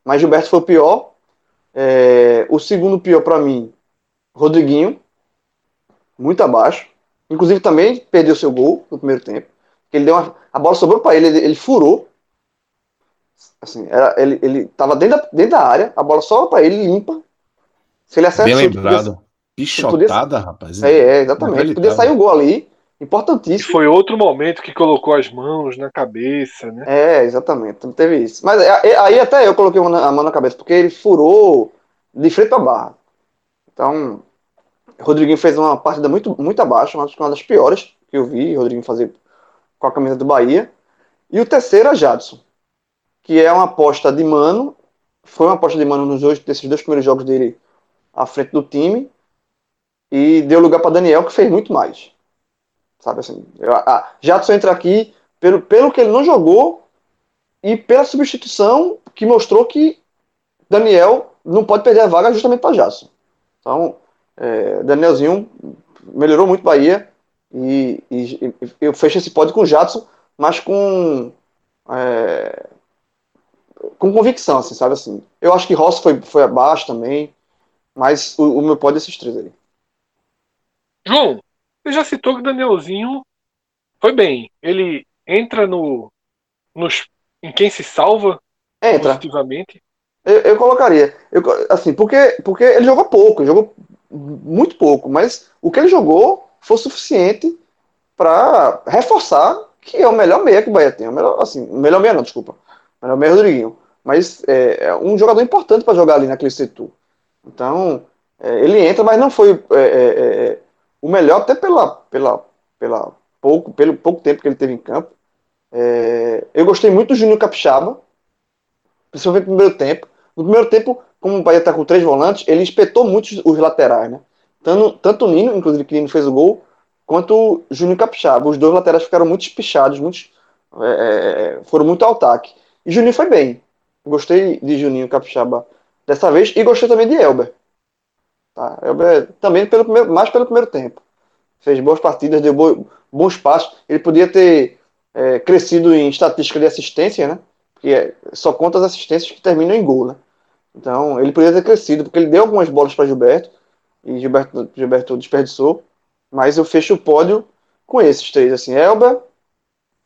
Mas Gilberto foi o pior. É, o segundo pior para mim Rodriguinho, muito abaixo. Inclusive também perdeu seu gol no primeiro tempo. Ele deu uma, a bola sobrou para ele, ele, ele, furou. Assim, era, ele, ele tava dentro da, dentro da área, a bola só para ele limpa. Se ele acerta, Bem lembrado. Podia, Pichotada, podia, rapaz. É, é exatamente. Podia sair o gol ali. Importantíssimo. E foi outro momento que colocou as mãos na cabeça, né? É, exatamente. Não teve isso. Mas é, é, aí até eu coloquei a mão na cabeça, porque ele furou de frente para barra. Então, Rodriguinho fez uma partida muito, muito abaixo, uma das piores que eu vi Rodriguinho fazer com a camisa do Bahia. E o terceiro é Jadson, que é uma aposta de mano. Foi uma aposta de mano nos dois, desses dois primeiros jogos dele à frente do time. E deu lugar para Daniel, que fez muito mais. Sabe assim? Eu, a, Jadson entra aqui pelo, pelo que ele não jogou e pela substituição que mostrou que Daniel não pode perder a vaga justamente para Jadson. Então, é, Danielzinho melhorou muito Bahia e, e, e, eu fecho esse pódio com Jadson, mas com é, com convicção, assim, sabe assim. Eu acho que Rossi foi, foi abaixo também, mas o, o meu pódio é esses três aí. João, você já citou que o Danielzinho foi bem. Ele entra no nos, em quem se salva entra. positivamente. Eu, eu colocaria. Eu, assim, porque, porque ele jogou pouco, ele jogou muito pouco, mas o que ele jogou foi suficiente para reforçar que é o melhor meia que o Bahia tem. O melhor, assim, o melhor meia não, desculpa. O melhor meia é Rodriguinho. Mas é, é um jogador importante para jogar ali naquele setor. Então, é, ele entra, mas não foi é, é, é, o melhor, até pela, pela, pela pouco, pelo pouco tempo que ele teve em campo. eu gostei muito do Júnior Capixaba, principalmente no primeiro tempo. No primeiro tempo, como o Bahia está com três volantes, ele espetou muito os laterais, né? Tanto, tanto o Nino, inclusive que o Nino fez o gol, quanto o Júnior Capixaba. Os dois laterais ficaram muito espichados, muito, é, é, é, foram muito ao ataque. E Juninho foi bem. Gostei de Juninho Capixaba dessa vez e gostei também de Elber. Tá? Elber também pelo primeiro, mais pelo primeiro tempo. Fez boas partidas, deu bo, bons passos. Ele podia ter é, crescido em estatística de assistência, né? Porque é, só conta as assistências que terminam em gol, né? Então, ele poderia ter crescido, porque ele deu algumas bolas para Gilberto, e Gilberto, Gilberto desperdiçou, mas eu fecho o pódio com esses três, assim, Elba,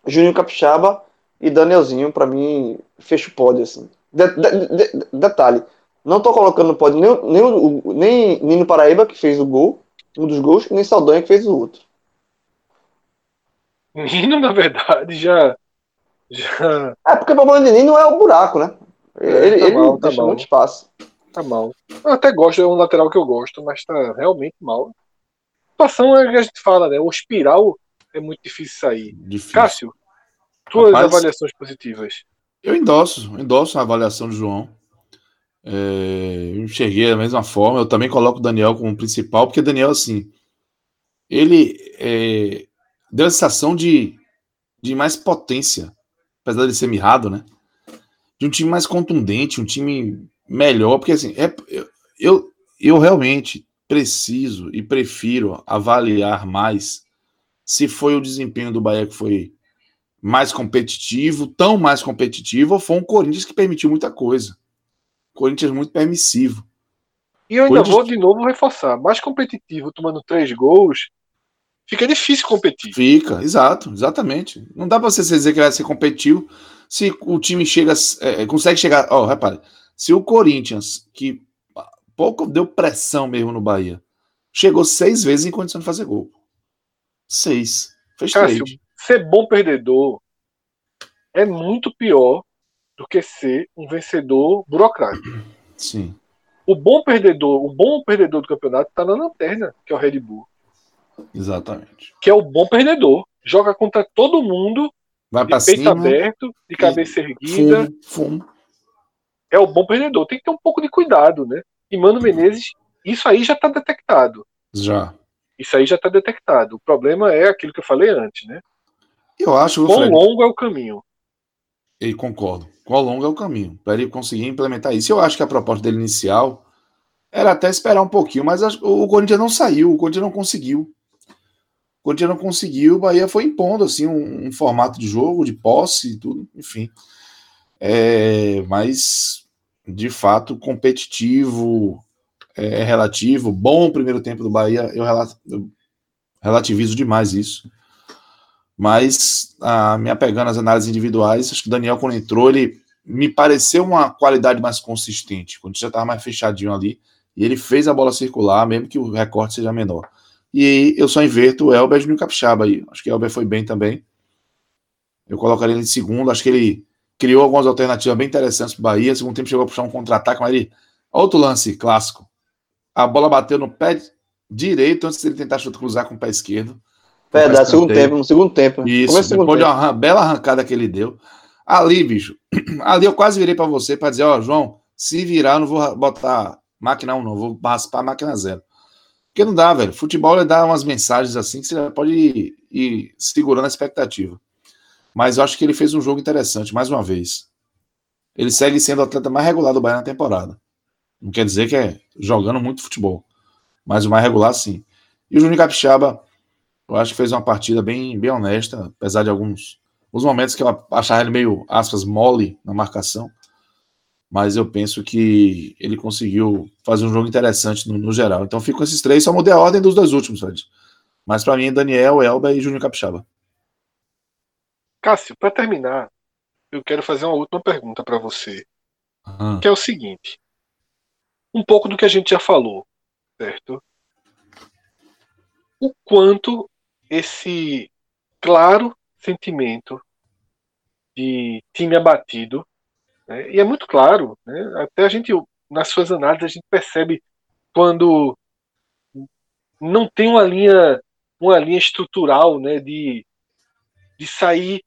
Júnior Capixaba e Danielzinho, para mim, fecho o pódio, assim. De, de, de, detalhe, não tô colocando no pódio nem, nem, nem Nino Paraíba, que fez o gol, um dos gols, nem Saldanha, que fez o outro. (laughs) Nino, na verdade, já... já... É, porque o problema de Nino é o buraco, né? É, ele, tá ele mal, tá deixa mal. muito espaço. Tá mal. Eu até gosto, é um lateral que eu gosto, mas tá realmente mal. A situação é que a gente fala, né? O espiral é muito difícil sair. Difícil. Cássio, tuas Rapaz, avaliações positivas. Eu endosso, endosso a avaliação do João. É, eu enxerguei da mesma forma. Eu também coloco o Daniel como principal, porque Daniel, assim, ele é, deu a sensação de, de mais potência, apesar de ser mirrado, né? de um time mais contundente, um time melhor, porque assim, é, eu, eu realmente preciso e prefiro avaliar mais se foi o desempenho do Bahia que foi mais competitivo, tão mais competitivo, ou foi um Corinthians que permitiu muita coisa. Corinthians muito permissivo. E eu ainda Corinthians... vou de novo reforçar, mais competitivo, tomando três gols, fica difícil competir. Fica, exato, exatamente. Não dá para você dizer que vai ser competitivo se o time chega, é, é, consegue chegar. Ó, oh, repare, se o Corinthians, que pouco deu pressão mesmo no Bahia, chegou seis vezes em condição de fazer gol. Seis. Fez Cássio, três. ser bom perdedor é muito pior do que ser um vencedor burocrático. Sim. O bom perdedor, o bom perdedor do campeonato está na lanterna, que é o Red Bull. Exatamente. Que é o bom perdedor. Joga contra todo mundo Vai de peito cima, aberto, de cabeça erguida. Fumo, fumo. É o bom perdedor. Tem que ter um pouco de cuidado, né? E Mano Menezes, isso aí já está detectado. Já. Isso aí já está detectado. O problema é aquilo que eu falei antes, né? Eu acho. Quão longo é o caminho? E concordo. Quão longo é o caminho para ele conseguir implementar isso? Eu acho que a proposta dele inicial era até esperar um pouquinho, mas o Corinthians não saiu, o Corinthians não conseguiu. O Corinthians não conseguiu, o Bahia foi impondo assim um, um formato de jogo, de posse e tudo, enfim. É, mas de fato competitivo, é, é relativo. Bom primeiro tempo do Bahia, eu relativizo demais isso. Mas, a, me apegando às análises individuais, acho que o Daniel, quando entrou, ele me pareceu uma qualidade mais consistente, quando já estava mais fechadinho ali, e ele fez a bola circular, mesmo que o recorte seja menor. E eu só inverto o Elber e o Capixaba aí. Acho que o Elber foi bem também. Eu colocaria ele em segundo. Acho que ele criou algumas alternativas bem interessantes para o Bahia. No segundo tempo chegou a puxar um contra-ataque, mas ele. Outro lance clássico. A bola bateu no pé direito antes ele tentar cruzar com o pé esquerdo. Verdade, segundo tempo, no segundo tempo. Isso, depois tempo. de uma bela arrancada que ele deu. Ali, bicho, (clears throat) ali eu quase virei para você para dizer, ó, João, se virar, eu não vou botar máquina 1, não, vou raspar máquina 0. Porque não dá, velho. Futebol dá umas mensagens assim que você pode ir, ir segurando a expectativa. Mas eu acho que ele fez um jogo interessante, mais uma vez. Ele segue sendo o atleta mais regular do Bahia na temporada. Não quer dizer que é jogando muito futebol. Mas o mais regular, sim. E o Júnior Capixaba, eu acho que fez uma partida bem, bem honesta, apesar de alguns os momentos que eu achava ele meio, aspas, mole na marcação mas eu penso que ele conseguiu fazer um jogo interessante no, no geral. Então fico com esses três, só mudei a ordem dos dois últimos, Fred. Mas para mim, Daniel, Elba e Júnior Capixaba. Cássio, para terminar, eu quero fazer uma última pergunta para você, uhum. que é o seguinte: um pouco do que a gente já falou, certo? O quanto esse claro sentimento de time abatido né? E é muito claro, né? até a gente, nas suas análises, a gente percebe quando não tem uma linha, uma linha estrutural né? de, de sair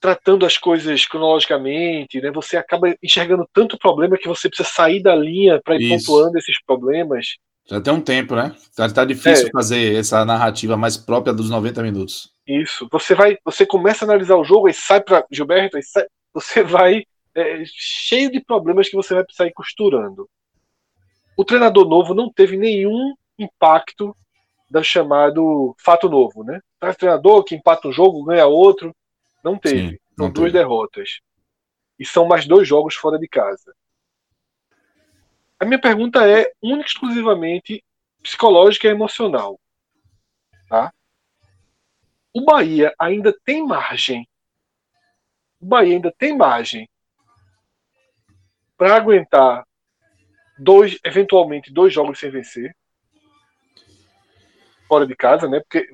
tratando as coisas cronologicamente, né? Você acaba enxergando tanto problema que você precisa sair da linha para ir Isso. pontuando esses problemas. Já tem um tempo, né? Tá, tá difícil é. fazer essa narrativa mais própria dos 90 minutos. Isso. Você vai, você começa a analisar o jogo e sai para Gilberto, e sai, você vai é, cheio de problemas que você vai precisar ir costurando. O treinador novo não teve nenhum impacto do chamado fato novo, né? Traz treinador que empata um jogo, ganha outro. Não teve. Sim, não são duas teve. derrotas. E são mais dois jogos fora de casa. A minha pergunta é única exclusivamente psicológica e emocional. Tá? O Bahia ainda tem margem. O Bahia ainda tem margem para aguentar dois, eventualmente dois jogos sem vencer fora de casa, né? Porque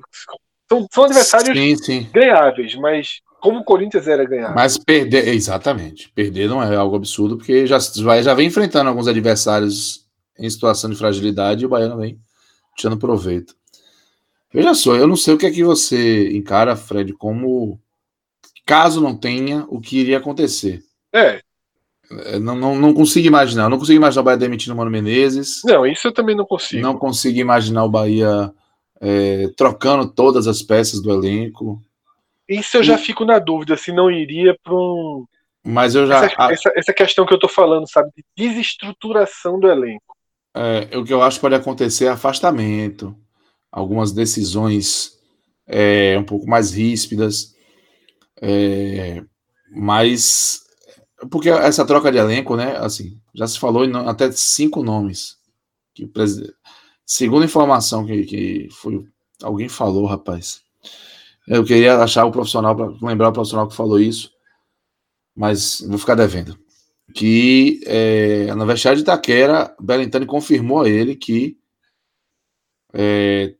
são, são adversários sim, sim. ganháveis, mas como o Corinthians era ganhar. Mas perder, exatamente. Perder não é algo absurdo, porque já, já vem enfrentando alguns adversários em situação de fragilidade e o Baiano vem tirando proveito. Veja só, eu não sei o que é que você encara, Fred, como caso não tenha o que iria acontecer. É, é, não, não, não consigo imaginar. Não consigo imaginar o Bahia demitindo o Mano Menezes. Não, isso eu também não consigo. Não consigo imaginar o Bahia é, trocando todas as peças do elenco. Isso eu já fico na dúvida se não iria para um. Mas eu já. Essa, essa, essa, questão que eu tô falando, sabe? De desestruturação do elenco. É, o que eu acho que pode acontecer é afastamento, algumas decisões é, um pouco mais ríspidas. É, mas porque essa troca de elenco, né? Assim, já se falou em até cinco nomes. Que, segundo informação que, que foi, alguém falou, rapaz. Eu queria achar o profissional, para lembrar o profissional que falou isso, mas vou ficar devendo. Que é, na vestiária de Itaquera, Belintani confirmou a ele que é,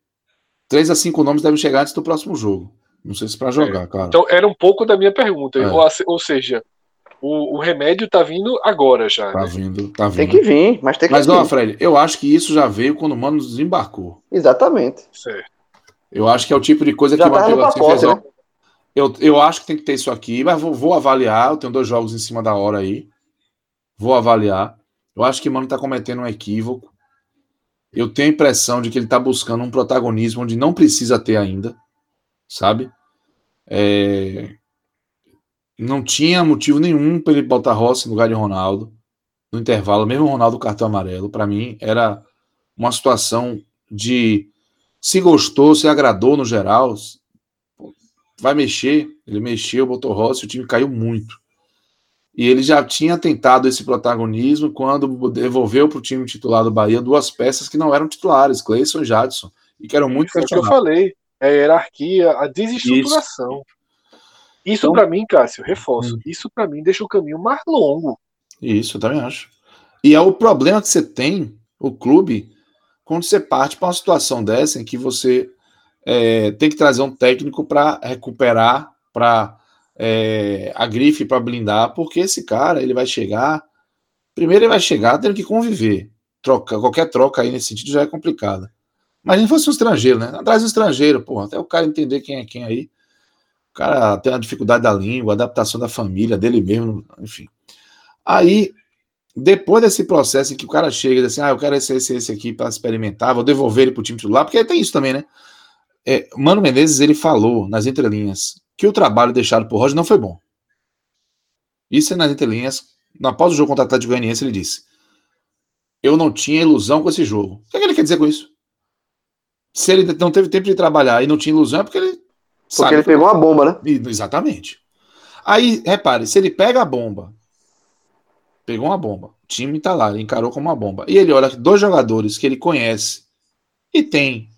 três a cinco nomes devem chegar antes do próximo jogo. Não sei se para jogar, é, cara. Então era um pouco da minha pergunta. É. Ou, ou seja, o, o remédio tá vindo agora já. Tá né? vindo, tá vindo. Tem que vir, mas tem que mas, vir. Mas não, Fred, eu acho que isso já veio quando o Mano desembarcou. Exatamente. Certo. Eu acho que é o tipo de coisa já que o Matheus fez. Né? Eu, eu acho que tem que ter isso aqui, mas vou, vou avaliar. Eu tenho dois jogos em cima da hora aí. Vou avaliar. Eu acho que o Mano tá cometendo um equívoco. Eu tenho a impressão de que ele tá buscando um protagonismo onde não precisa ter ainda, sabe? É, não tinha motivo nenhum para ele botar Rossi no lugar de Ronaldo no intervalo, mesmo o Ronaldo cartão amarelo. Para mim, era uma situação de se gostou, se agradou no geral, vai mexer. Ele mexeu, botou Rossi, o time caiu muito. E ele já tinha tentado esse protagonismo quando devolveu para o time titular do Bahia duas peças que não eram titulares, Cleison e Jadson, e que eram muito Foi o que eu falei. É a hierarquia, a desestruturação. Isso, isso então, para mim, Cássio, reforço. Hum. Isso para mim deixa o caminho mais longo. Isso, eu também acho. E é o problema que você tem, o clube, quando você parte para uma situação dessa em que você é, tem que trazer um técnico para recuperar, para é, a grife para blindar, porque esse cara ele vai chegar. Primeiro ele vai chegar tendo que conviver. Troca, qualquer troca aí nesse sentido já é complicada. Mas se fosse um estrangeiro, né? Atrás do estrangeiro, pô, até o cara entender quem é quem aí. O cara tem a dificuldade da língua, adaptação da família, dele mesmo, enfim. Aí, depois desse processo em que o cara chega e diz assim, ah, eu quero esse, esse, esse aqui para experimentar, vou devolver ele pro time titular, porque tem isso também, né? É, Mano Menezes, ele falou nas entrelinhas que o trabalho deixado por Roger não foi bom. Isso é nas entrelinhas. Após o jogo contra o Atlético Goianiense, ele disse: Eu não tinha ilusão com esse jogo. O que, é que ele quer dizer com isso? Se ele não teve tempo de trabalhar e não tinha ilusão, é porque ele. Porque ele pegou uma bomba, né? Exatamente. Aí, repare, se ele pega a bomba, pegou uma bomba, o time tá lá, ele encarou como uma bomba, e ele olha que dois jogadores que ele conhece e tem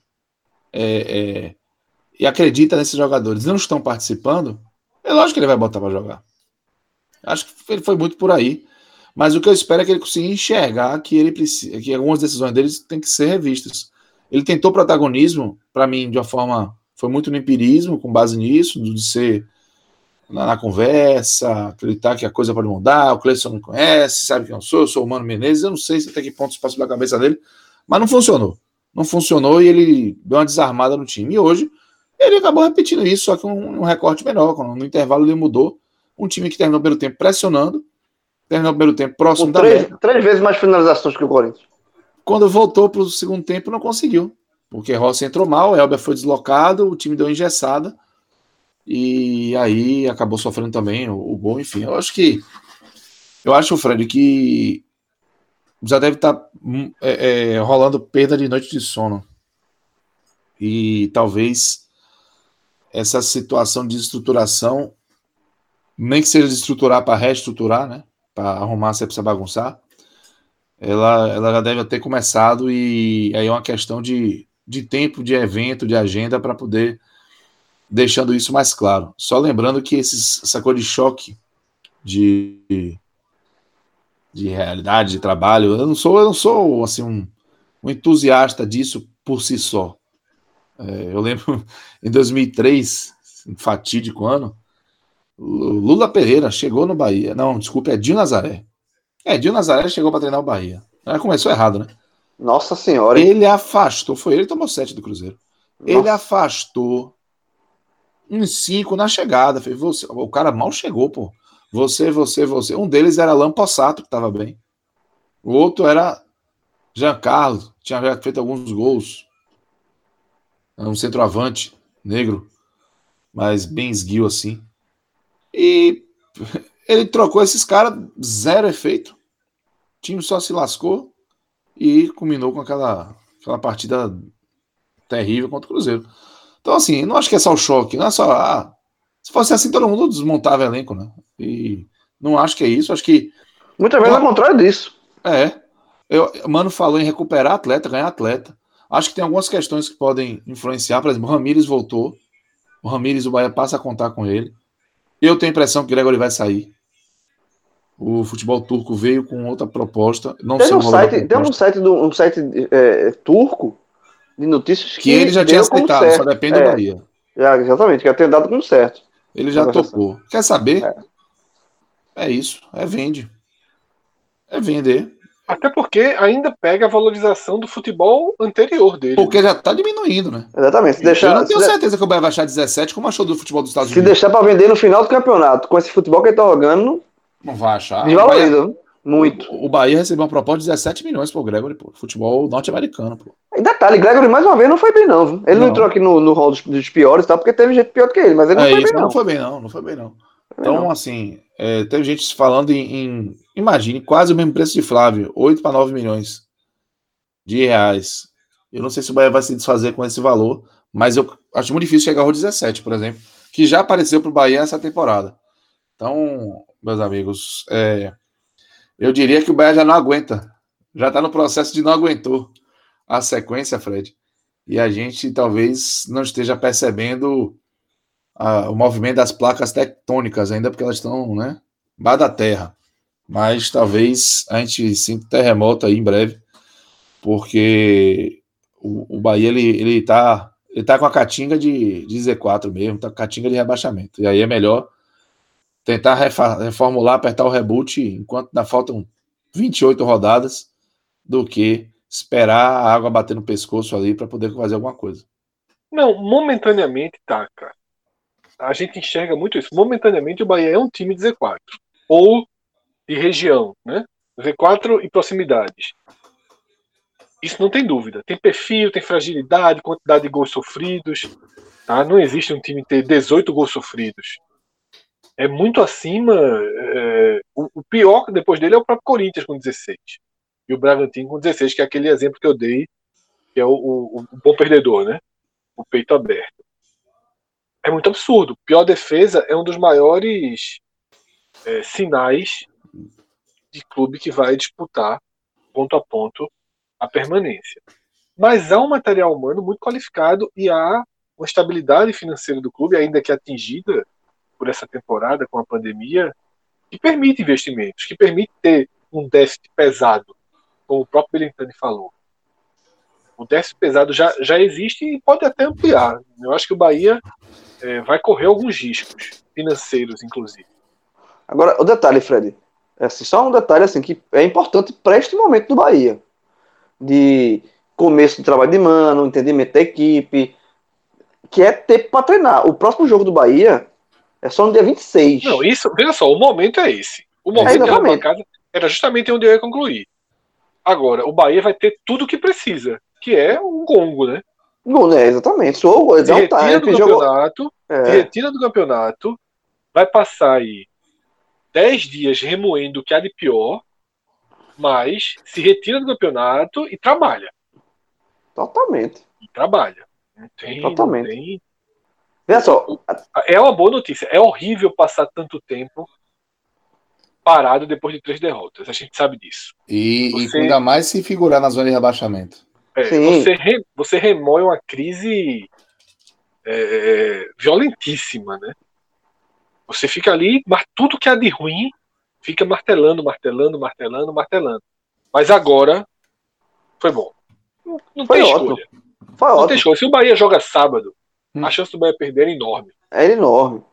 é, é, e acredita nesses jogadores não estão participando, é lógico que ele vai botar para jogar. Acho que ele foi muito por aí. Mas o que eu espero é que ele consiga enxergar que ele precisa, que algumas decisões deles têm que ser revistas. Ele tentou protagonismo, para mim, de uma forma. Foi muito no empirismo, com base nisso, de ser na, na, conversa, acreditar que a coisa pode mudar. O Cleiton me conhece, sabe quem eu sou, eu sou o Mano Menezes. Eu não sei até que ponto isso passou pela cabeça dele, mas não funcionou. Não funcionou e ele deu uma desarmada no time. E hoje ele acabou repetindo isso, só que um, um recorte menor. No intervalo ele mudou. Um time que terminou pelo tempo pressionando, terminou pelo tempo próximo da três, meta. três vezes mais finalizações que o Corinthians. Quando voltou para o segundo tempo, não conseguiu. Porque Rossi entrou mal, Elber foi deslocado, o time deu engessada. E aí acabou sofrendo também o, o gol, enfim. Eu acho que. Eu acho, Fred, que já deve estar tá, hum, é, é, rolando perda de noite de sono. E talvez essa situação de estruturação, nem que seja de estruturar para reestruturar, né? Para arrumar, você precisa bagunçar. Ela, ela já deve ter começado e aí é uma questão de, de tempo, de evento, de agenda para poder deixando isso mais claro. Só lembrando que esses, essa coisa de choque de, de realidade, de trabalho, eu não sou, eu não sou assim um, um entusiasta disso por si só. É, eu lembro (laughs) em 2003, fatídico ano, Lula Pereira chegou no Bahia. Não, desculpa, é Dio Nazaré. É, Dio Nazaré chegou para treinar o Bahia. Já começou errado, né? Nossa Senhora. Ele afastou, foi ele que tomou sete do Cruzeiro. Nossa. Ele afastou uns cinco na chegada. Fez, você, o cara mal chegou, pô. Você, você, você. Um deles era Lampossato, que estava bem. O outro era Giancarlo, tinha feito alguns gols um centroavante negro, mas bem esguio assim. E (laughs) ele trocou esses caras, zero efeito. O time só se lascou e culminou com aquela, aquela partida terrível contra o Cruzeiro. Então, assim, não acho que é só o choque, não é só. Ah, se fosse assim, todo mundo desmontava o elenco, né? E não acho que é isso, acho que. Muitas vezes é o contrário disso. É. Eu, Mano falou em recuperar atleta, ganhar atleta. Acho que tem algumas questões que podem influenciar. Por exemplo, o Ramires voltou. O Ramires, o Bahia passa a contar com ele. Eu tenho a impressão que o Gregory vai sair. O futebol turco veio com outra proposta. Não tem, um site, tem um site, do, um site é, turco de notícias que, que ele já tinha aceitado, só depende é, do Bahia. É, exatamente, que tem dado como certo. Ele já topou. Quer saber? É. é isso. É vende. É vender. Até porque ainda pega a valorização do futebol anterior dele. Porque já tá diminuindo, né? Exatamente. Se deixar, eu não tenho certeza que o Bahia vai achar 17, como achou do futebol dos Estados se Unidos. Se deixar para vender no final do campeonato, com esse futebol que ele tá jogando. Não vai achar. Desvaloriza. Muito. O, o, Bahia recebeu uma proposta de 17 milhões pro Gregory, pô. Futebol norte-americano, pô. E detalhe, Gregory mais uma vez não foi bem, não. Viu? Ele não, não entrou aqui no, no hall dos, dos piores, tá? Porque teve gente pior do que ele, mas ele não é foi bem, não. Não foi bem, não. Não foi bem, não. Então, assim, é, teve gente falando em, em, Imagine, quase o mesmo preço de Flávio, 8 para 9 milhões de reais. Eu não sei se o Bahia vai se desfazer com esse valor, mas eu acho muito difícil chegar ao 17, por exemplo, que já apareceu para o Bahia essa temporada. Então, meus amigos, é, eu diria que o Bahia já não aguenta. Já está no processo de não aguentou a sequência, Fred. E a gente talvez não esteja percebendo a, o movimento das placas tectônicas ainda, porque elas estão, né? Baixo da terra. Mas talvez a gente sinta terremoto aí em breve, porque o, o Bahia ele, ele, tá, ele tá com a catinga de, de Z4 mesmo, tá com a catinga de rebaixamento. E aí é melhor tentar reformular, apertar o reboot enquanto ainda faltam 28 rodadas, do que esperar a água bater no pescoço ali para poder fazer alguma coisa. Não, momentaneamente tá, cara. A gente enxerga muito isso. Momentaneamente o Bahia é um time de Z4 ou de região, né? Z4 e proximidades. Isso não tem dúvida. Tem perfil, tem fragilidade, quantidade de gols sofridos. Tá? Não existe um time ter 18 gols sofridos. É muito acima. É, o, o, pior depois dele é o próprio Corinthians com 16. E o Bragantino com 16, que é aquele exemplo que eu dei, que é o, o, o bom perdedor, né? O peito aberto. É muito absurdo. Pior defesa é um dos maiores é, sinais de clube que vai disputar ponto a ponto a permanência. Mas há um material humano muito qualificado e há uma estabilidade financeira do clube, ainda que atingida por essa temporada com a pandemia, que permite investimentos, que permite ter um déficit pesado, como o próprio Belintani falou. O déficit pesado já, já existe e pode até ampliar. Eu acho que o Bahia é, vai correr alguns riscos financeiros, inclusive. Agora, o detalhe, Fred, é assim, só um detalhe assim que é importante para este momento do Bahia de começo de trabalho de mano, entendimento da equipe, que é tempo para treinar. O próximo jogo do Bahia é só no dia 26. Não, isso, veja só, o momento é esse. O momento é, da casa era justamente onde eu ia concluir. Agora, o Bahia vai ter tudo o que precisa, que é um gongo, né? Gol, né? Exatamente. Sou, se retira do campeonato, é. se retira do campeonato, vai passar aí 10 dias remoendo o que há de pior, mas se retira do campeonato e trabalha. Totalmente. E trabalha. Não tem, Totalmente. Não tem... Veja só. É uma boa notícia. É horrível passar tanto tempo parado depois de três derrotas. A gente sabe disso. E, você... e ainda mais se figurar na zona de rebaixamento. É, você, re... você remoe uma crise é, é, violentíssima, né? Você fica ali, mas tudo que há de ruim fica martelando, martelando, martelando, martelando. Mas agora foi bom. Não, não foi tem ótimo. escolha. Foi não ótimo. tem escolha. Se o Bahia joga sábado, hum. a chance do Bahia perder é enorme. É enorme.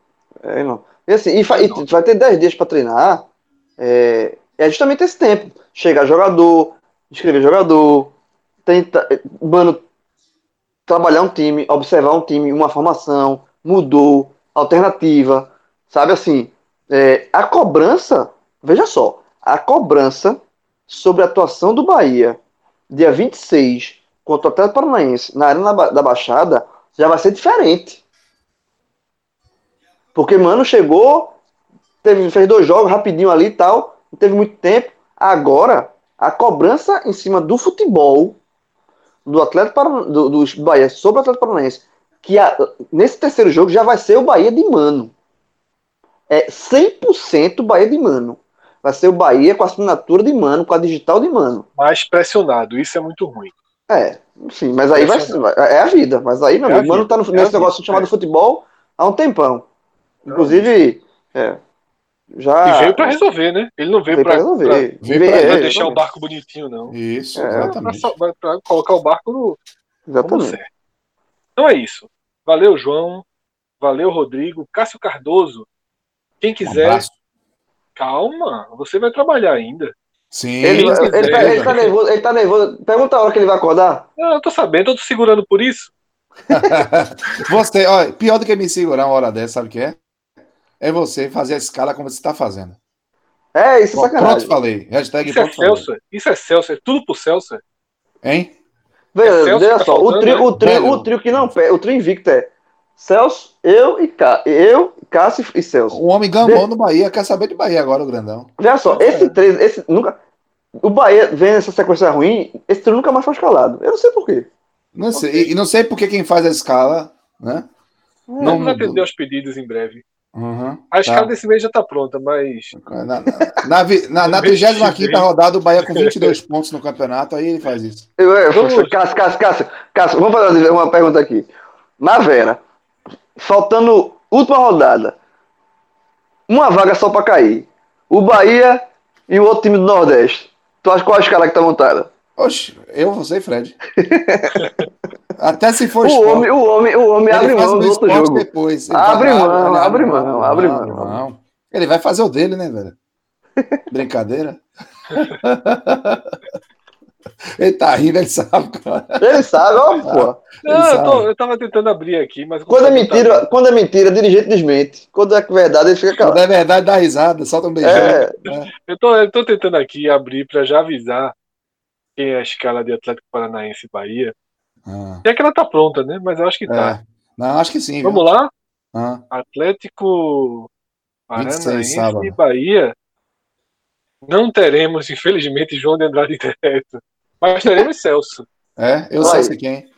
É enorme. E assim, e, é e vai ter 10 dias para treinar. É, é, justamente esse tempo. Chegar jogador, escrever jogador, tentar, mano, trabalhar um time, observar um time, uma formação, mudou, alternativa, sabe assim, é, a cobrança Veja só, a cobrança sobre a atuação do Bahia, dia 26, contra o Atlético Paranaense, na Arena da Baixada, já vai ser diferente. Porque, mano, chegou, teve, fez dois jogos rapidinho ali e tal, não teve muito tempo. Agora, a cobrança em cima do futebol do Atlético Paranaense, do, do Bahia sobre o Atlético Paranaense, que a, nesse terceiro jogo já vai ser o Bahia de mano. É 100% Bahia de mano vai ser o Bahia com a assinatura de Mano, com a digital de Mano. Mais pressionado, isso é muito ruim. É, sim, mas aí vai, é a vida. Mas aí, meu é amigo, Mano tá no, é nesse negócio vida, chamado é. futebol há um tempão. Inclusive, é, já. E veio para resolver, né? Ele não veio, veio para resolver. Pra, veio pra, pra deixar o barco bonitinho, não. Isso, é, exatamente. Para colocar o barco no. Exatamente. Então é isso. Valeu, João. Valeu, Rodrigo. Cássio Cardoso. Quem quiser. Um Calma, você vai trabalhar ainda. Sim. Ele, ele, tá, ele, tá, nervoso, ele tá nervoso. Pergunta a hora que ele vai acordar. Não, eu tô sabendo, eu tô segurando por isso. (laughs) você, olha, pior do que me segurar uma hora dessa, sabe o que é? É você fazer a escala como você está fazendo. É, isso é sacanagem. Pronto, falei. Hashtag isso é Celso. Isso é Celso. É tudo pro Celso. Hein? Veja, é veja tá só, o trio, né? o, trio, o trio que não pega, o trio invicto é Celso, eu e Cá, eu, Cássio e Celso. O homem gamou de... no Bahia, quer saber de Bahia agora, o grandão. Olha só, esse três, esse nunca. O Bahia vem nessa sequência ruim, esse trio nunca mais foi escalado. Eu não sei porquê. Não sei, e não sei porque quem faz a escala, né? Não, Vamos atender aos pedidos em breve. Uhum, A escala tá. desse mês já tá pronta, mas. Na, na, na, na, na Mês que 35 vem. rodada, o Bahia com (laughs) 22 pontos no campeonato, aí ele faz isso. Eu, eu, Vamos. Cássio, Cássio, Cássio, Cássio, vamos fazer uma pergunta aqui. Na Vera, faltando última rodada, uma vaga só pra cair. O Bahia e o outro time do Nordeste. Tu acha qual a escala que tá montada? Oxe, eu, você e Fred. (laughs) Até se for O esporte. homem, o homem, o homem abre mão do outro jogo. depois. Abre vai- mão, ele abre mão, abre mão. Ele vai fazer o dele, né, velho? Brincadeira. (laughs) ele tá rindo, ele sabe, cara. Ele sabe, ó, pô. Não, eu, sabe. tô- eu tava tentando abrir aqui, mas. o Quando é tá mentira, aberto. quando é mentira, dirigente desmente. Quando é verdade, ele fica Quando calado. é verdade, dá risada, solta um beijão. É. Eu tô, eu tô tentando aqui abrir pra já avisar quem é a escala de Atlético Paranaense e Bahia. Ah, É que ela tá pronta, né? Mas eu acho que tá. é. Não, acho que sim. Vamos viu? lá? Ah, Atlético 26 Paranaense e Bahia. Não teremos, infelizmente, João de Andrade (laughs) direto. Mas teremos Celso. é, eu Vai. sei quem.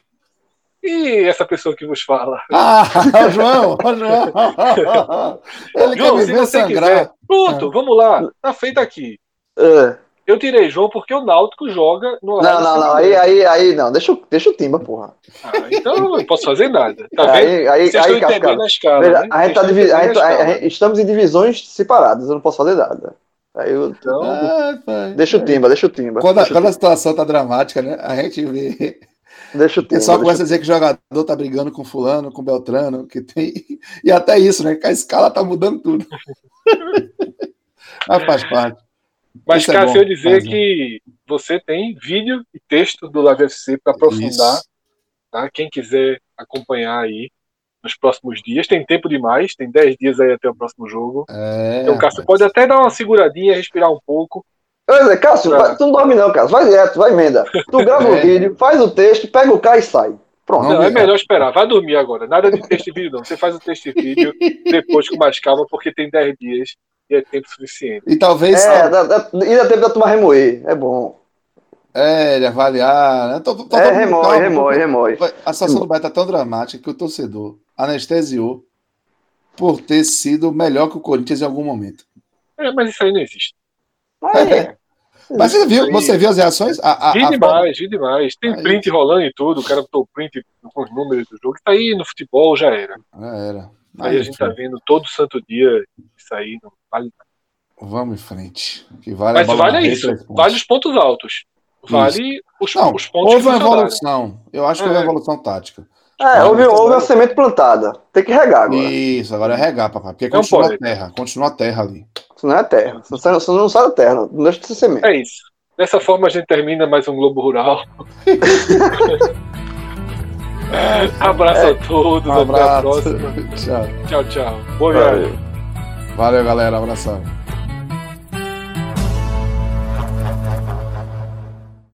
E essa pessoa que vos fala. Ah, (laughs) João, João. (laughs) Ele João, quer se você sangrar. quiser. Pronto, vamos lá. Tá feito aqui. É. Eu tirei João porque o Náutico joga no Não, não, não. Aí, aí, aí, não. Deixa, o- deixa o Timba, porra. Ah, então eu não posso fazer nada. Tá vendo? aí, aí, Vocês aí, estão entendendo a escala. Veja, né? a gente tá Vocês divi- a gente- a a- escala. estamos em divisões separadas, eu não posso fazer nada. Aí eu, Então, Ah, pai. deixa o Timba, deixa o Timba. Quando, a- o quando a Timba, situação tá dramática, né? A gente vê. deixa o O Timba. pessoal deixa começa a dizer que o jogador tá brigando com fulano, com Beltrano, que tem. E até isso, né? Que a escala tá mudando tudo. (laughs) Mas faz parte. mas, Isso é Cássio, bom, eu dizer que você tem vídeo e texto do Live FC para aprofundar. Isso. Tá? Quem quiser acompanhar aí nos próximos dias. Tem tempo demais, tem 10 dias aí até o próximo jogo. É, Então o Cássio rapaz. pode até dar uma seguradinha, respirar um pouco. Olha, Cássio, vai- tu não dorme não, Cássio. Vai direto, vai emenda. Tu grava o É. vídeo, faz o texto, pega o cara e sai. Pronto. Não, Não, é melhor esperar. Vai dormir agora. Nada de texto e vídeo, não. Você faz o texto e vídeo depois com mais calma, porque tem 10 dias e é tempo suficiente. E talvez É, dá, dá, e dá tempo da turma remoer. É bom. é, de avaliar. Né? Tô, tô, tô É, remói, remói, remói. A situação do Bahia tá tão dramática que o torcedor anestesiou por ter sido melhor que o Corinthians em algum momento. É, mas isso aí não existe. É. (laughs) Mas você viu, você viu as reações? A, a, Vi a demais, vi demais. Tem Aí. print rolando e tudo. O cara botou o print com os números do jogo. Isso aí no futebol já era. Já era. Aí, Aí, a gente tá vendo todo santo dia isso aí. Não vale Vamos em frente. Que vale a Mas vale é isso. Vale os pontos altos. Vale os, Não, os pontos houve uma evolução. Eu acho que houve É. uma evolução tática. É, houve, houve uma semente plantada. Tem que regar agora. Isso, agora é regar, papai. Porque Não continua pode. a terra. Continua a terra ali. Isso não é terra. Isso não, isso não sai da terra. Não deixa de ser semente. É isso. Dessa forma a gente termina mais um Globo Rural. (laughs) Abraço a todos, Um até a abraço. próxima. (laughs) Tchau. Tchau, tchau. Boa viagem. Valeu. Valeu, galera. Abração.